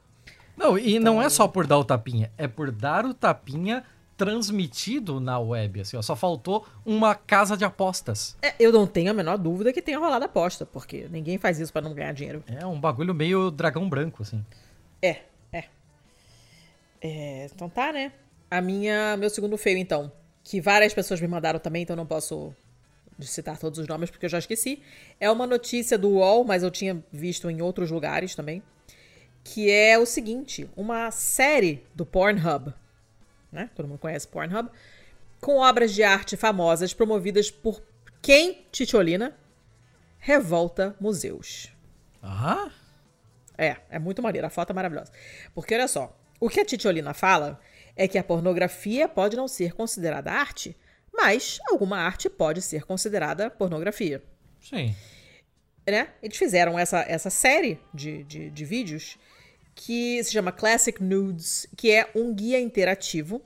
Não, e então... não é só por dar o tapinha, é por dar o tapinha transmitido na web, assim, ó, só faltou uma casa de apostas. É, eu não tenho a menor dúvida que tenha rolado aposta, porque ninguém faz isso para não ganhar dinheiro. É um bagulho meio dragão branco, assim. É, é, é. Então tá, né? A minha, meu segundo feio, então, que várias pessoas me mandaram também, então não posso citar todos os nomes porque eu já esqueci. É uma notícia do UOL, mas eu tinha visto em outros lugares também, que é o seguinte, uma série do Pornhub né? Todo mundo conhece Pornhub. Com obras de arte famosas promovidas por quem, Titiolina? Revolta Museus. Ah? É, é muito maneiro. A foto é maravilhosa. Porque olha só, o que a Titiolina fala é que a pornografia pode não ser considerada arte, mas alguma arte pode ser considerada pornografia. Sim. Né? Eles fizeram essa, essa série de, de, de vídeos que se chama Classic Nudes, que é um guia interativo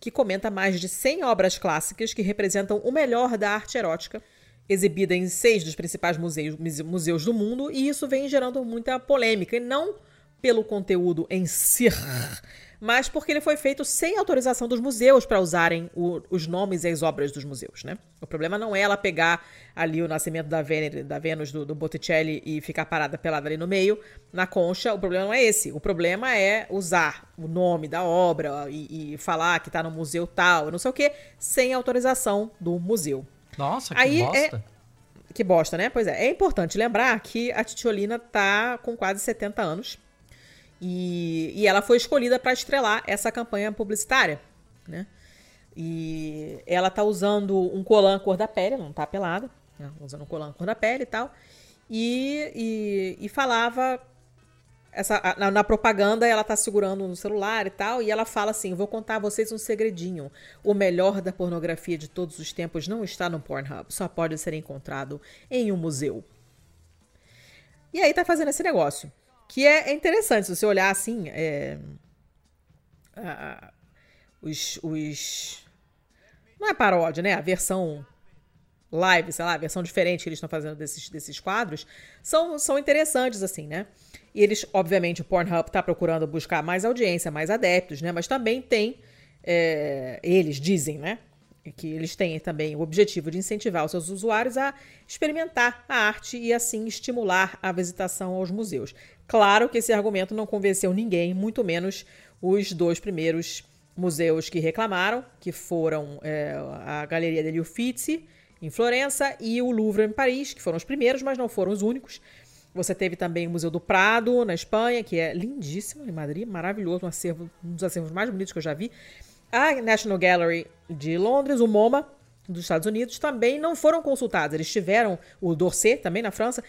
que comenta mais de 100 obras clássicas que representam o melhor da arte erótica, exibida em seis dos principais museus, museus do mundo, e isso vem gerando muita polêmica, e não pelo conteúdo em si, mas porque ele foi feito sem autorização dos museus para usarem o, os nomes e as obras dos museus, né? O problema não é ela pegar ali o nascimento da, Vênus, da Vênus do, do, Botticelli e ficar parada pelada ali no meio, na concha. O problema não é esse. O problema é usar o nome da obra e, e falar que está no museu tal, não sei o que, sem autorização do museu. Nossa, que Aí é bosta. É... Que bosta, né? Pois é. É importante lembrar que a Titiolina tá com quase 70 anos. E, e ela foi escolhida para estrelar essa campanha publicitária, né? E ela tá usando um colã cor da pele, não tá pelada, né? usando um colã cor da pele e tal. E, e, e falava essa, na, na, propaganda ela tá segurando no celular e tal, e ela fala assim: vou contar a vocês um segredinho. O melhor da pornografia de todos os tempos não está no Pornhub, só pode ser encontrado em um museu. E aí tá fazendo esse negócio. Que é, é interessante, se você olhar assim, é, os, os. Não é paródia, né? A versão live, sei lá, a versão diferente que eles estão fazendo desses, desses quadros, são, são interessantes, assim, né? E eles, obviamente, o Pornhub está procurando buscar mais audiência, mais adeptos, né? Mas também tem. É, eles dizem, né? que eles têm também o objetivo de incentivar os seus usuários a experimentar a arte e assim estimular a visitação aos museus. Claro que esse argumento não convenceu ninguém, muito menos os dois primeiros museus que reclamaram, que foram é, a Galeria degli Uffizi, em Florença, e o Louvre, em Paris, que foram os primeiros, mas não foram os únicos. Você teve também o Museu do Prado, na Espanha, que é lindíssimo, em Madrid, maravilhoso, um, acervo, um dos acervos mais bonitos que eu já vi. A National Gallery de Londres, o MoMA, dos Estados Unidos, também não foram consultados. Eles tiveram o Dorset, também na França,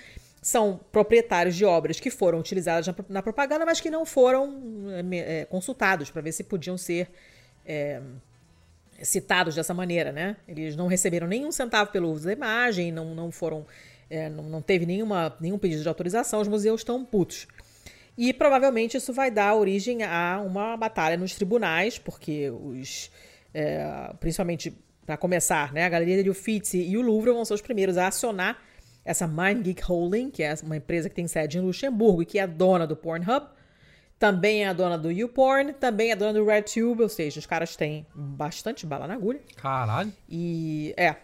são proprietários de obras que foram utilizadas na, na propaganda, mas que não foram é, consultados para ver se podiam ser é, citados dessa maneira, né? Eles não receberam nenhum centavo pelo uso da imagem, não, não foram, é, não, não teve nenhuma, nenhum pedido de autorização, os museus estão putos. E provavelmente isso vai dar origem a uma batalha nos tribunais, porque os, é, principalmente para começar, né, a Galeria de Uffizi e o Louvre vão ser os primeiros a acionar essa MindGeek Holding, que é uma empresa que tem sede em Luxemburgo e que é dona do Pornhub, também é a dona do YouPorn, também é dona do RedTube, ou seja, os caras têm bastante bala na agulha. Caralho. E é.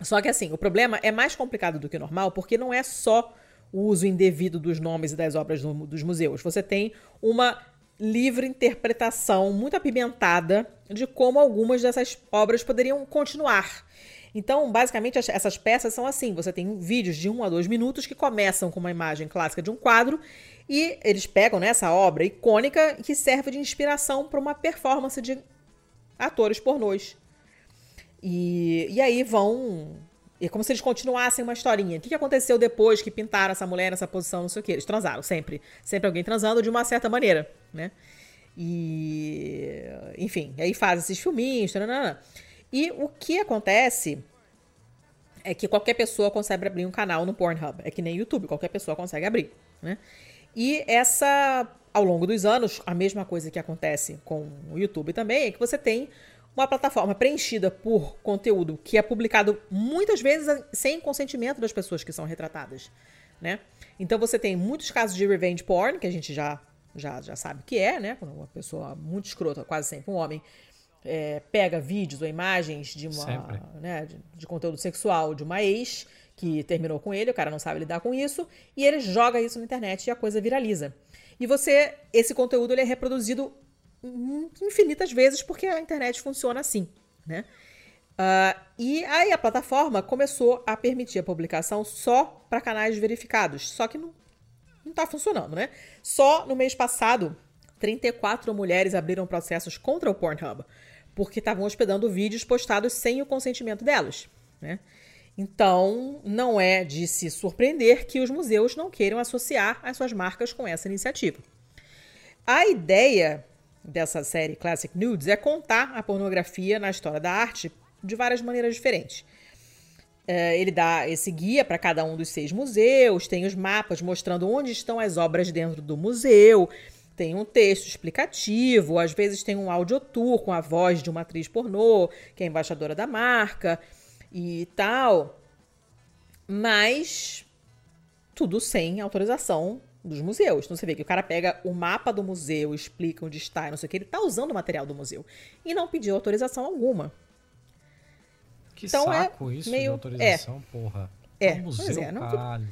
Só que assim, o problema é mais complicado do que o normal, porque não é só o uso indevido dos nomes e das obras do, dos museus. Você tem uma livre interpretação muito apimentada de como algumas dessas obras poderiam continuar. Então, basicamente, essas peças são assim: você tem vídeos de um a dois minutos que começam com uma imagem clássica de um quadro e eles pegam né, essa obra icônica que serve de inspiração para uma performance de atores pornôs. E, e aí vão. É como se eles continuassem uma historinha. O que aconteceu depois que pintaram essa mulher nessa posição, não sei o que. Eles transaram, sempre. Sempre alguém transando de uma certa maneira, né? E. Enfim, aí faz esses filminhos. Taranana. E o que acontece é que qualquer pessoa consegue abrir um canal no Pornhub. É que nem YouTube, qualquer pessoa consegue abrir, né? E essa, ao longo dos anos, a mesma coisa que acontece com o YouTube também é que você tem uma plataforma preenchida por conteúdo que é publicado muitas vezes sem consentimento das pessoas que são retratadas, né? Então você tem muitos casos de revenge porn, que a gente já já, já sabe o que é, né? Quando uma pessoa muito escrota, quase sempre um homem, é, pega vídeos ou imagens de uma né, de, de, conteúdo sexual de uma ex que terminou com ele, o cara não sabe lidar com isso, e ele joga isso na internet e a coisa viraliza. E você, esse conteúdo ele é reproduzido infinitas vezes porque a internet funciona assim, né? Uh, e aí a plataforma começou a permitir a publicação só para canais verificados, só que não, não tá funcionando, né? Só no mês passado, 34 mulheres abriram processos contra o Pornhub, porque estavam hospedando vídeos postados sem o consentimento delas, né? Então, não é de se surpreender que os museus não queiram associar as suas marcas com essa iniciativa. A ideia dessa série Classic Nudes é contar a pornografia na história da arte de várias maneiras diferentes. É, ele dá esse guia para cada um dos seis museus, tem os mapas mostrando onde estão as obras dentro do museu, tem um texto explicativo, às vezes tem um audiotour com a voz de uma atriz pornô, que é embaixadora da marca e tal. Mas tudo sem autorização dos museus. Então você vê que o cara pega o mapa do museu, explica onde está, não sei o que, ele está usando o material do museu e não pediu autorização alguma. Que então, é saco é isso meio... de autorização, é. porra. É, é um museu, é, não, caralho.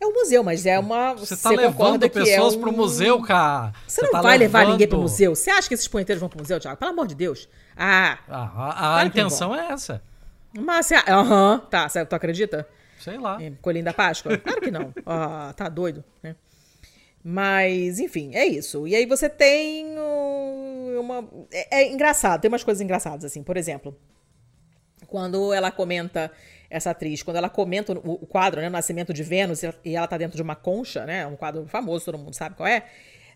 É um museu, mas é uma. Você tá levando é pessoas é um... pro museu, cara. Você, não tá vai levando... levar ninguém pro museu. Você acha que esses punheteiros vão pro museu, Thiago? Pelo amor de Deus. Ah. A, a, a intenção é essa. Mas você. Aham, uhum, tá. Você, tu acredita? Sei lá. Colinho da Páscoa? Claro que não. Ah, tá doido, né? Mas, enfim, é isso. E aí você tem uma. É, é engraçado, tem umas coisas engraçadas, assim. Por exemplo, quando ela comenta, essa atriz, quando ela comenta o, quadro, né, o Nascimento de Vênus, e ela tá dentro de uma concha, né, um quadro famoso, todo mundo sabe qual é,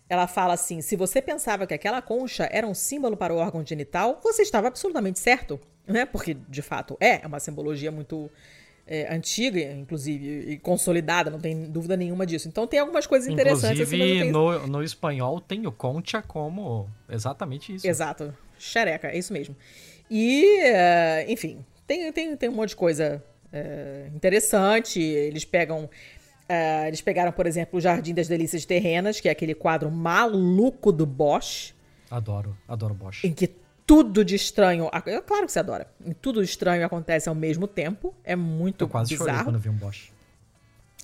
ela fala assim, se você pensava que aquela concha era um símbolo para o órgão genital, você estava absolutamente certo, né, porque de fato é, é uma simbologia muito é, antiga, inclusive, e consolidada, não tem dúvida nenhuma disso. Então tem algumas coisas interessantes. Assim, inclusive, assim, no, no espanhol tem o concha como exatamente isso. Exato. Xereca, é isso mesmo. E, uh, enfim, tem, tem, tem um monte de coisa uh, interessante. Eles pegam. Uh, eles pegaram, por exemplo, o Jardim das Delícias Terrenas, que é aquele quadro maluco do Bosch. Adoro, adoro Bosch. Em que tudo de estranho. É claro que você adora. Tudo estranho acontece ao mesmo tempo. É muito Eu quase bizarro. chorei quando vi um Bosch.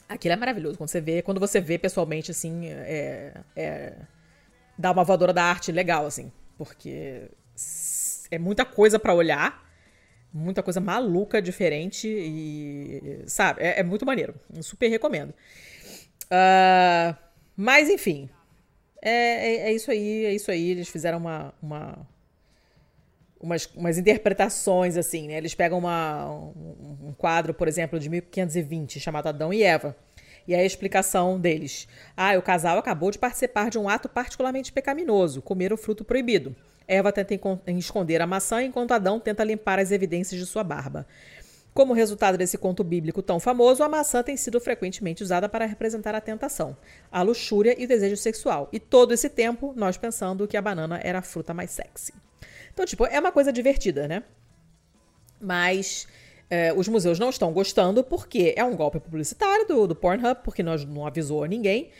Aquilo é maravilhoso. Quando você vê, quando você vê pessoalmente, assim, é, é, dá uma voadora da arte legal, assim. Porque é muita coisa para olhar, muita coisa maluca, diferente e, sabe, é, é muito maneiro. Super recomendo. Uh, mas, enfim, é, é, é, isso aí, é isso aí. Eles fizeram uma, uma umas, umas interpretações, assim, né? Eles pegam uma, um, um quadro, por exemplo, de 1520, chamado Adão e Eva. E a explicação deles. Ah, o casal acabou de participar de um ato particularmente pecaminoso, comer o fruto proibido. Eva tenta esconder a maçã enquanto Adão tenta limpar as evidências de sua barba. Como resultado desse conto bíblico tão famoso, a maçã tem sido frequentemente usada para representar a tentação, a luxúria e o desejo sexual. E todo esse tempo, nós pensando que a banana era a fruta mais sexy. Então, tipo, é uma coisa divertida, né? Mas é, os museus não estão gostando porque é um golpe publicitário do, do Pornhub, porque nós não avisou a ninguém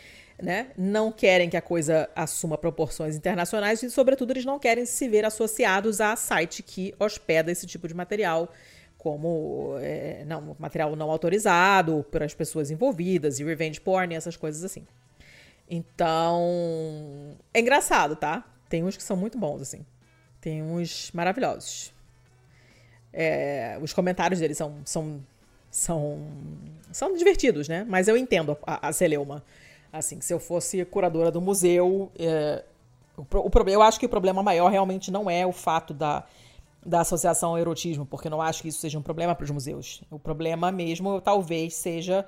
né? Não querem que a coisa assuma proporções internacionais e, sobretudo, eles não querem se ver associados a site que hospeda esse tipo de material, como é, não, material não autorizado para as pessoas envolvidas e revenge porn e essas coisas assim. Então, é engraçado, tá? Tem uns que são muito bons, assim. Tem uns maravilhosos. É, os comentários deles são, são, são, são divertidos, né? Mas eu entendo a, a Celeuma. Assim, se eu fosse curadora do museu, é, o, o, eu acho que o problema maior realmente não é o fato da, da associação ao erotismo, porque não acho que isso seja um problema para os museus. O problema mesmo talvez seja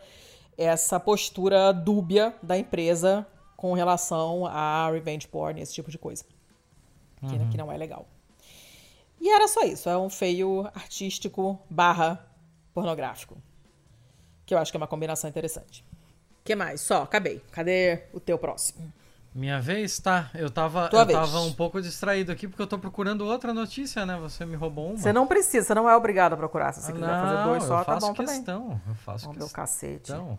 essa postura dúbia da empresa com relação a revenge porn, esse tipo de coisa. Uhum. Que, que, não é legal. E era só isso. É um feio artístico barra pornográfico. Que eu acho que é uma combinação interessante. O que mais? Só, acabei. Cadê o teu próximo? Minha vez? Tá. Eu tava, eu tava um pouco distraído aqui porque eu tô procurando outra notícia, né? Você me roubou uma. Você não precisa, você não é obrigado a procurar. Se você ah, quiser não, fazer dois só, tá bom questão, também. Eu faço Vamos questão. cacete. Uh,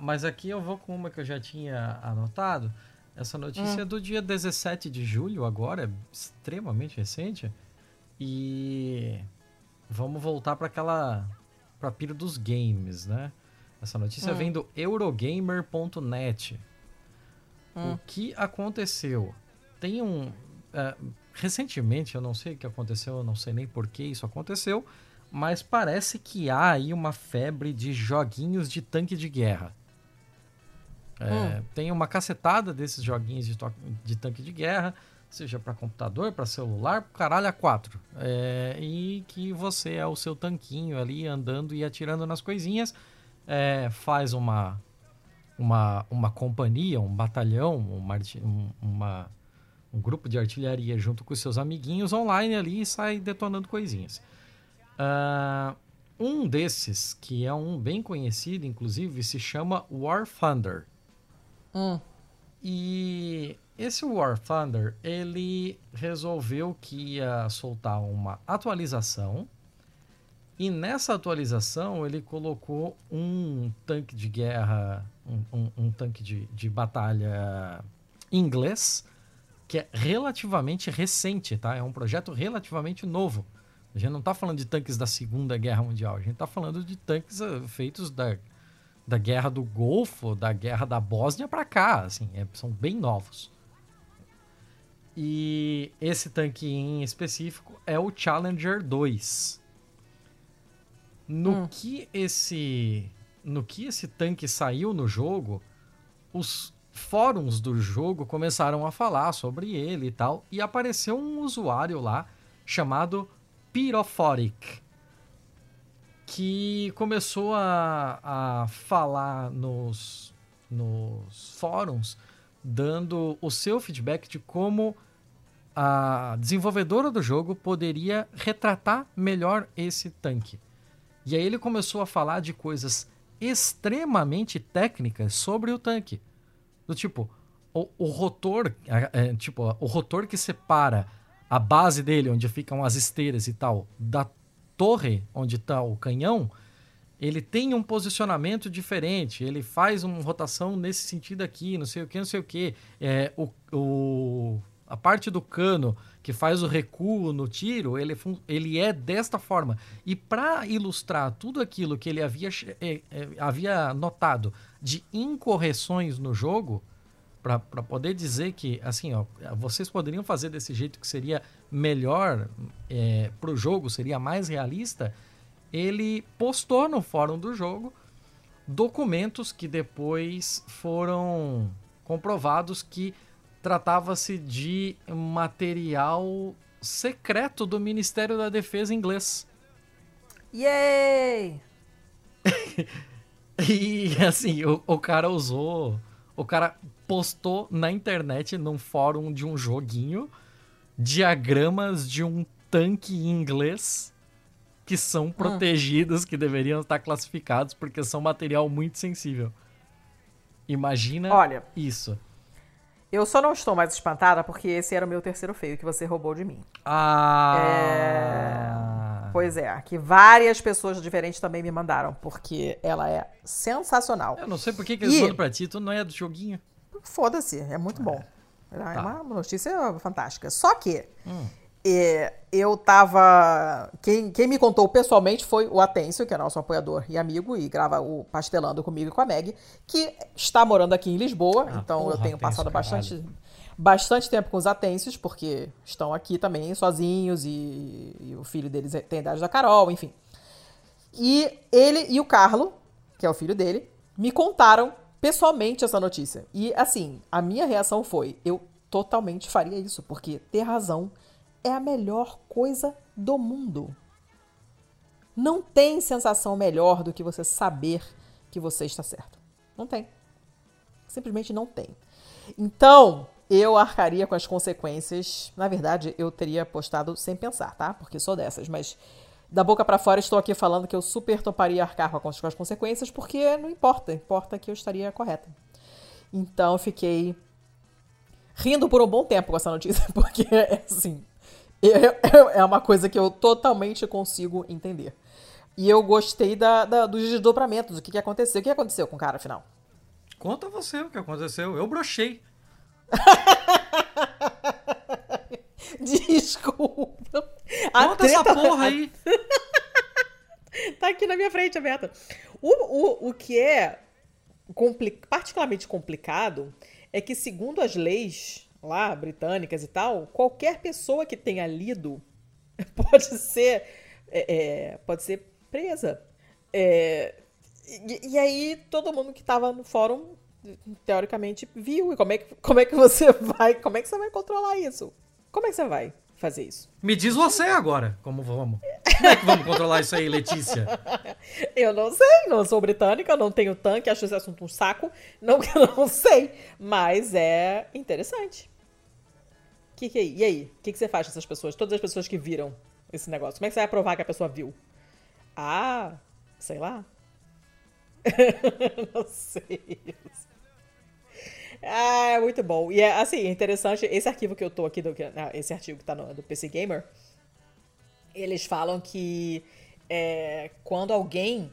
mas aqui eu vou com uma que eu já tinha anotado. Essa notícia hum. é do dia 17 de julho, agora, é extremamente recente. E vamos voltar para aquela. para pira dos games, né? Essa notícia hum. vem do Eurogamer.net. Hum. O que aconteceu? Tem um. Uh, recentemente, eu não sei o que aconteceu, eu não sei nem por que isso aconteceu, mas parece que há aí uma febre de joguinhos de tanque de guerra. É, hum. Tem uma cacetada desses joguinhos de, de tanque de guerra, seja para computador, para celular, caralho a quatro. É, e que você é o seu tanquinho ali andando e atirando nas coisinhas, é, faz uma uma, uma companhia, um batalhão, uma, uma, um grupo de artilharia junto com seus amiguinhos online ali e sai detonando coisinhas. Uh, um desses, que é um bem conhecido, inclusive, se chama War Thunder. Hum. E esse War Thunder, ele resolveu que ia soltar uma atualização e nessa atualização ele colocou um tanque de guerra, um, um, um tanque de, de batalha inglês, que é relativamente recente, tá? É um projeto relativamente novo. A gente não está falando de tanques da Segunda Guerra Mundial, a gente está falando de tanques uh, feitos da, da Guerra do Golfo, da Guerra da Bósnia para cá, assim, é, são bem novos. E esse tanque em específico é o Challenger 2. No hum. que esse no que esse tanque saiu no jogo, os fóruns do jogo começaram a falar sobre ele e tal, e apareceu um usuário lá chamado Pyrophoric, que começou a, a falar nos, nos fóruns, dando o seu feedback de como a desenvolvedora do jogo poderia retratar melhor esse tanque. E aí ele começou a falar de coisas extremamente técnicas sobre o tanque. Do tipo, o, o rotor, é, tipo, o rotor que separa a base dele, onde ficam as esteiras e tal, da torre onde está o canhão, ele tem um posicionamento diferente, ele faz uma rotação nesse sentido aqui, não sei o que, não sei o que. É, o, o, a parte do cano que faz o recuo no tiro, ele, ele é desta forma. E para ilustrar tudo aquilo que ele havia, é, é, havia notado de incorreções no jogo, para poder dizer que, assim, ó, vocês poderiam fazer desse jeito que seria melhor é, para o jogo, seria mais realista, ele postou no fórum do jogo documentos que depois foram comprovados que tratava-se de material secreto do Ministério da Defesa inglês. Yay! e assim, o, o cara usou. O cara postou na internet, num fórum de um joguinho, diagramas de um tanque inglês que são hum. protegidos, que deveriam estar classificados porque são material muito sensível. Imagina Olha, isso. Eu só não estou mais espantada porque esse era o meu terceiro feio que você roubou de mim. Ah! É... Pois é, que várias pessoas diferentes também me mandaram, porque ela é sensacional. Eu não sei por que, que eles e... mandam pra ti, tu não é do joguinho. Foda-se, é muito bom. É, tá. uma notícia fantástica. Só que hum. Eu tava. Quem, quem me contou pessoalmente foi o Atêncio, que é nosso apoiador e amigo, e grava o Pastelando comigo e com a Meg, que está morando aqui em Lisboa. Ah, então porra, eu tenho passado bastante, bastante tempo com os Atêncios, porque estão aqui também sozinhos, e, e o filho deles é, tem a idade da Carol, enfim. E ele e o Carlo, que é o filho dele, me contaram pessoalmente essa notícia. E assim, a minha reação foi: eu totalmente faria isso, porque ter razão é a melhor coisa do mundo. Não tem sensação melhor do que você saber que você está certo. Não tem. Simplesmente não tem. Então, eu arcaria com as consequências. Na verdade, eu teria postado sem pensar, tá? Porque sou dessas, mas da boca para fora estou aqui falando que eu super toparia arcar com as consequências, porque não importa, importa que eu estaria correta. Então fiquei rindo por um bom tempo com essa notícia, porque assim, é, uma coisa que eu totalmente consigo entender. E eu gostei da, da, dos desdobramentos, o que, que aconteceu. O que aconteceu com o cara, afinal? Conta você o que aconteceu. Eu brochei. Desculpa. Conta essa porra aí. tá aqui na minha frente, aberta. O, o, o que é compli particularmente complicado é que, segundo as leis lá, britânicas e tal, qualquer pessoa que tenha lido pode ser, é, é, pode ser presa. É, e, e, aí todo mundo que estava no fórum teoricamente viu. E como é, que, como é que você vai. Como é que você vai controlar isso? Como é que você vai fazer isso? Me diz você agora, como vamos. Como é que vamos controlar isso aí, Letícia? Eu não sei, não sou britânica, não tenho tanque, acho esse assunto um saco. Não, não sei, mas é interessante. Que que é, e aí? O que, que você faz com essas pessoas? Todas as pessoas que viram esse negócio. Como é que você vai provar que a pessoa viu? Ah, sei lá. não sei. Ah, é muito bom. E é assim, interessante, esse arquivo que eu tô aqui, do, esse artigo que tá no, do PC Gamer, eles falam que é, quando alguém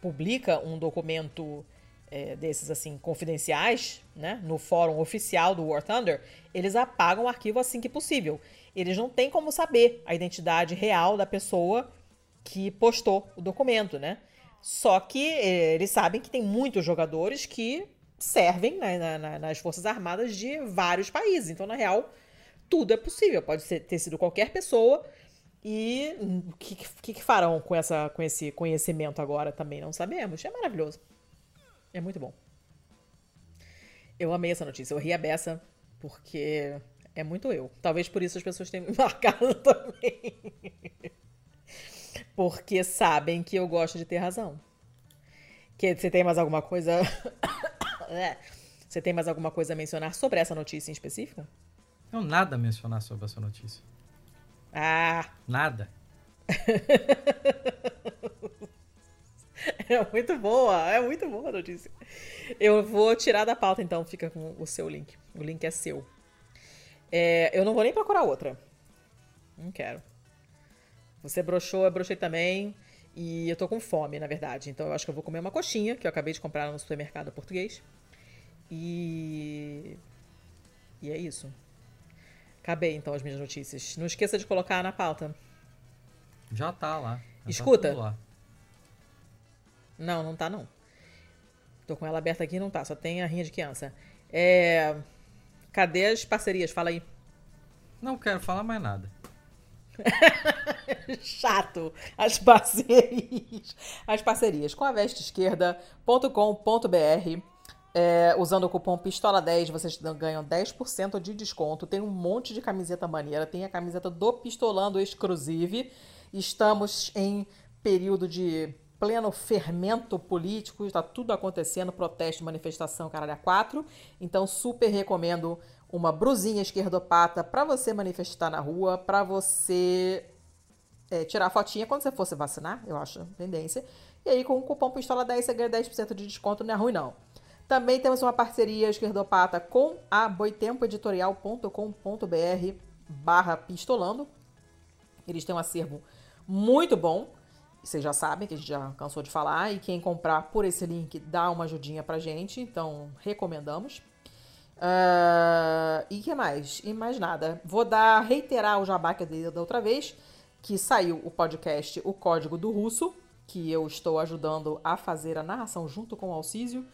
publica um documento é, desses assim confidenciais, né, no fórum oficial do War Thunder, eles apagam o arquivo assim que possível. Eles não têm como saber a identidade real da pessoa que postou o documento, né? Só que é, eles sabem que tem muitos jogadores que servem na, na, nas Forças Armadas de vários países. Então, na real, tudo é possível. Pode ser, ter sido qualquer pessoa. E o que, que, que, farão com, essa, com esse conhecimento agora também não sabemos. É maravilhoso. É muito bom. Eu amei essa notícia. Eu ri a beça porque é muito eu. Talvez por isso as pessoas tenham me marcado também. porque sabem que eu gosto de ter razão. Que você tem mais alguma coisa é. Você tem mais alguma coisa a mencionar sobre essa notícia em específico? Não, nada a mencionar sobre essa notícia. Ah! Nada. é muito boa, é muito boa a notícia. Eu vou tirar da pauta então, fica com o seu link. O link é seu. É, eu não vou nem procurar outra. Não quero. Você broxou, eu brochei também. E eu tô com fome, na verdade. Então eu acho que eu vou comer uma coxinha, que eu acabei de comprar no supermercado português. E. E é isso. Acabei então as minhas notícias. Não esqueça de colocar na pauta. Já tá lá. Já tá Escuta. Tá lá. Não, não tá não. Tô com ela aberta aqui não tá, só tem a rinha de criança. É. Cadê as parcerias? Fala aí. Não quero falar mais nada. Chato. As parcerias. As parcerias com a vesteesquerda.com.br é, usando o cupom PISTOLA10, vocês ganham 10% de desconto. Tem um monte de camiseta maneira. Tem a camiseta do Pistolando Exclusive. Estamos em período de pleno fermento político. Está tudo acontecendo, protesto, manifestação, caralho, a quatro. Então, super recomendo uma brusinha esquerdopata para você manifestar na rua, para você é, tirar a fotinha quando você for se vacinar, eu acho tendência. E aí, com o cupom PISTOLA10, você ganha 10% de desconto, não é ruim não. Também temos uma parceria esquerdopata com a boitempoeditorial.com.br barra pistolando. Eles têm um acervo muito bom. Vocês já sabem que a gente já cansou de falar. E quem comprar por esse link dá uma ajudinha pra gente. Então, recomendamos. Uh, e que mais? E mais nada. Vou dar, reiterar o jabá que eu da outra vez. Que saiu o podcast O Código do Russo. Que eu estou ajudando a fazer a narração junto com o Alcísio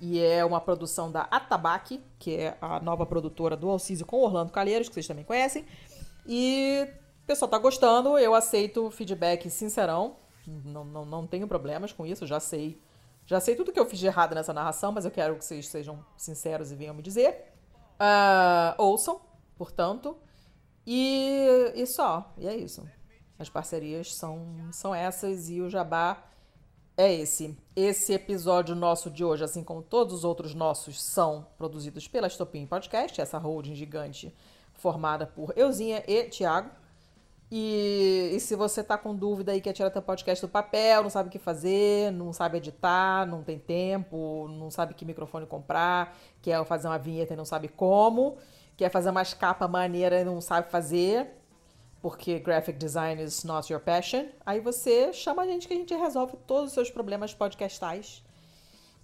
e é uma produção da Atabaque, que é a nova produtora do Alcísio com Orlando Calheiros, que vocês também conhecem. E o pessoal tá gostando, eu aceito feedback sincerão, não, não, não tenho problemas com isso, já sei. Já sei tudo que eu fiz de errado nessa narração, mas eu quero que vocês sejam sinceros e venham me dizer. Uh, ouçam, portanto. E, e só, e é isso. As parcerias são, são essas e o Jabá é esse. Esse episódio nosso de hoje, assim como todos os outros nossos, são produzidos pela Estopim Podcast, essa holding gigante formada por Euzinha e Tiago. E, e, se você tá com dúvida aí, quer tirar teu podcast do papel, não sabe o que fazer, não sabe editar, não tem tempo, não sabe que microfone comprar, quer fazer uma vinheta e não sabe como, quer fazer umas capas maneiras e não sabe fazer, porque graphic design is not your passion, aí você chama a gente que a gente resolve todos os seus problemas podcastais.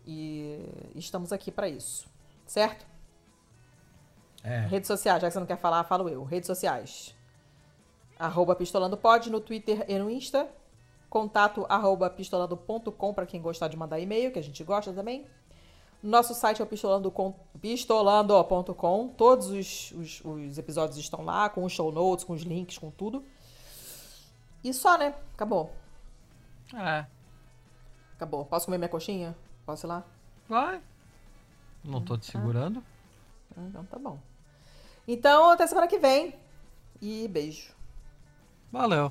E estamos aqui para isso, certo? É. Redes sociais, já que você não quer falar, falo eu. Redes sociais. Arroba pistolandopod no Twitter e no Insta. Contato arroba pistolando.com para quem gostar de mandar e-mail, que a gente gosta também. Nosso site é o pistolando.com. Pistolando Todos os, os, os, episódios estão lá, com os show notes, com os links, com tudo. E só, né? Acabou. É. Acabou. Posso comer minha coxinha? Posso ir lá? Vai. Não tô te segurando. Ah, então tá bom. Então, até semana que vem. E beijo. Valeu.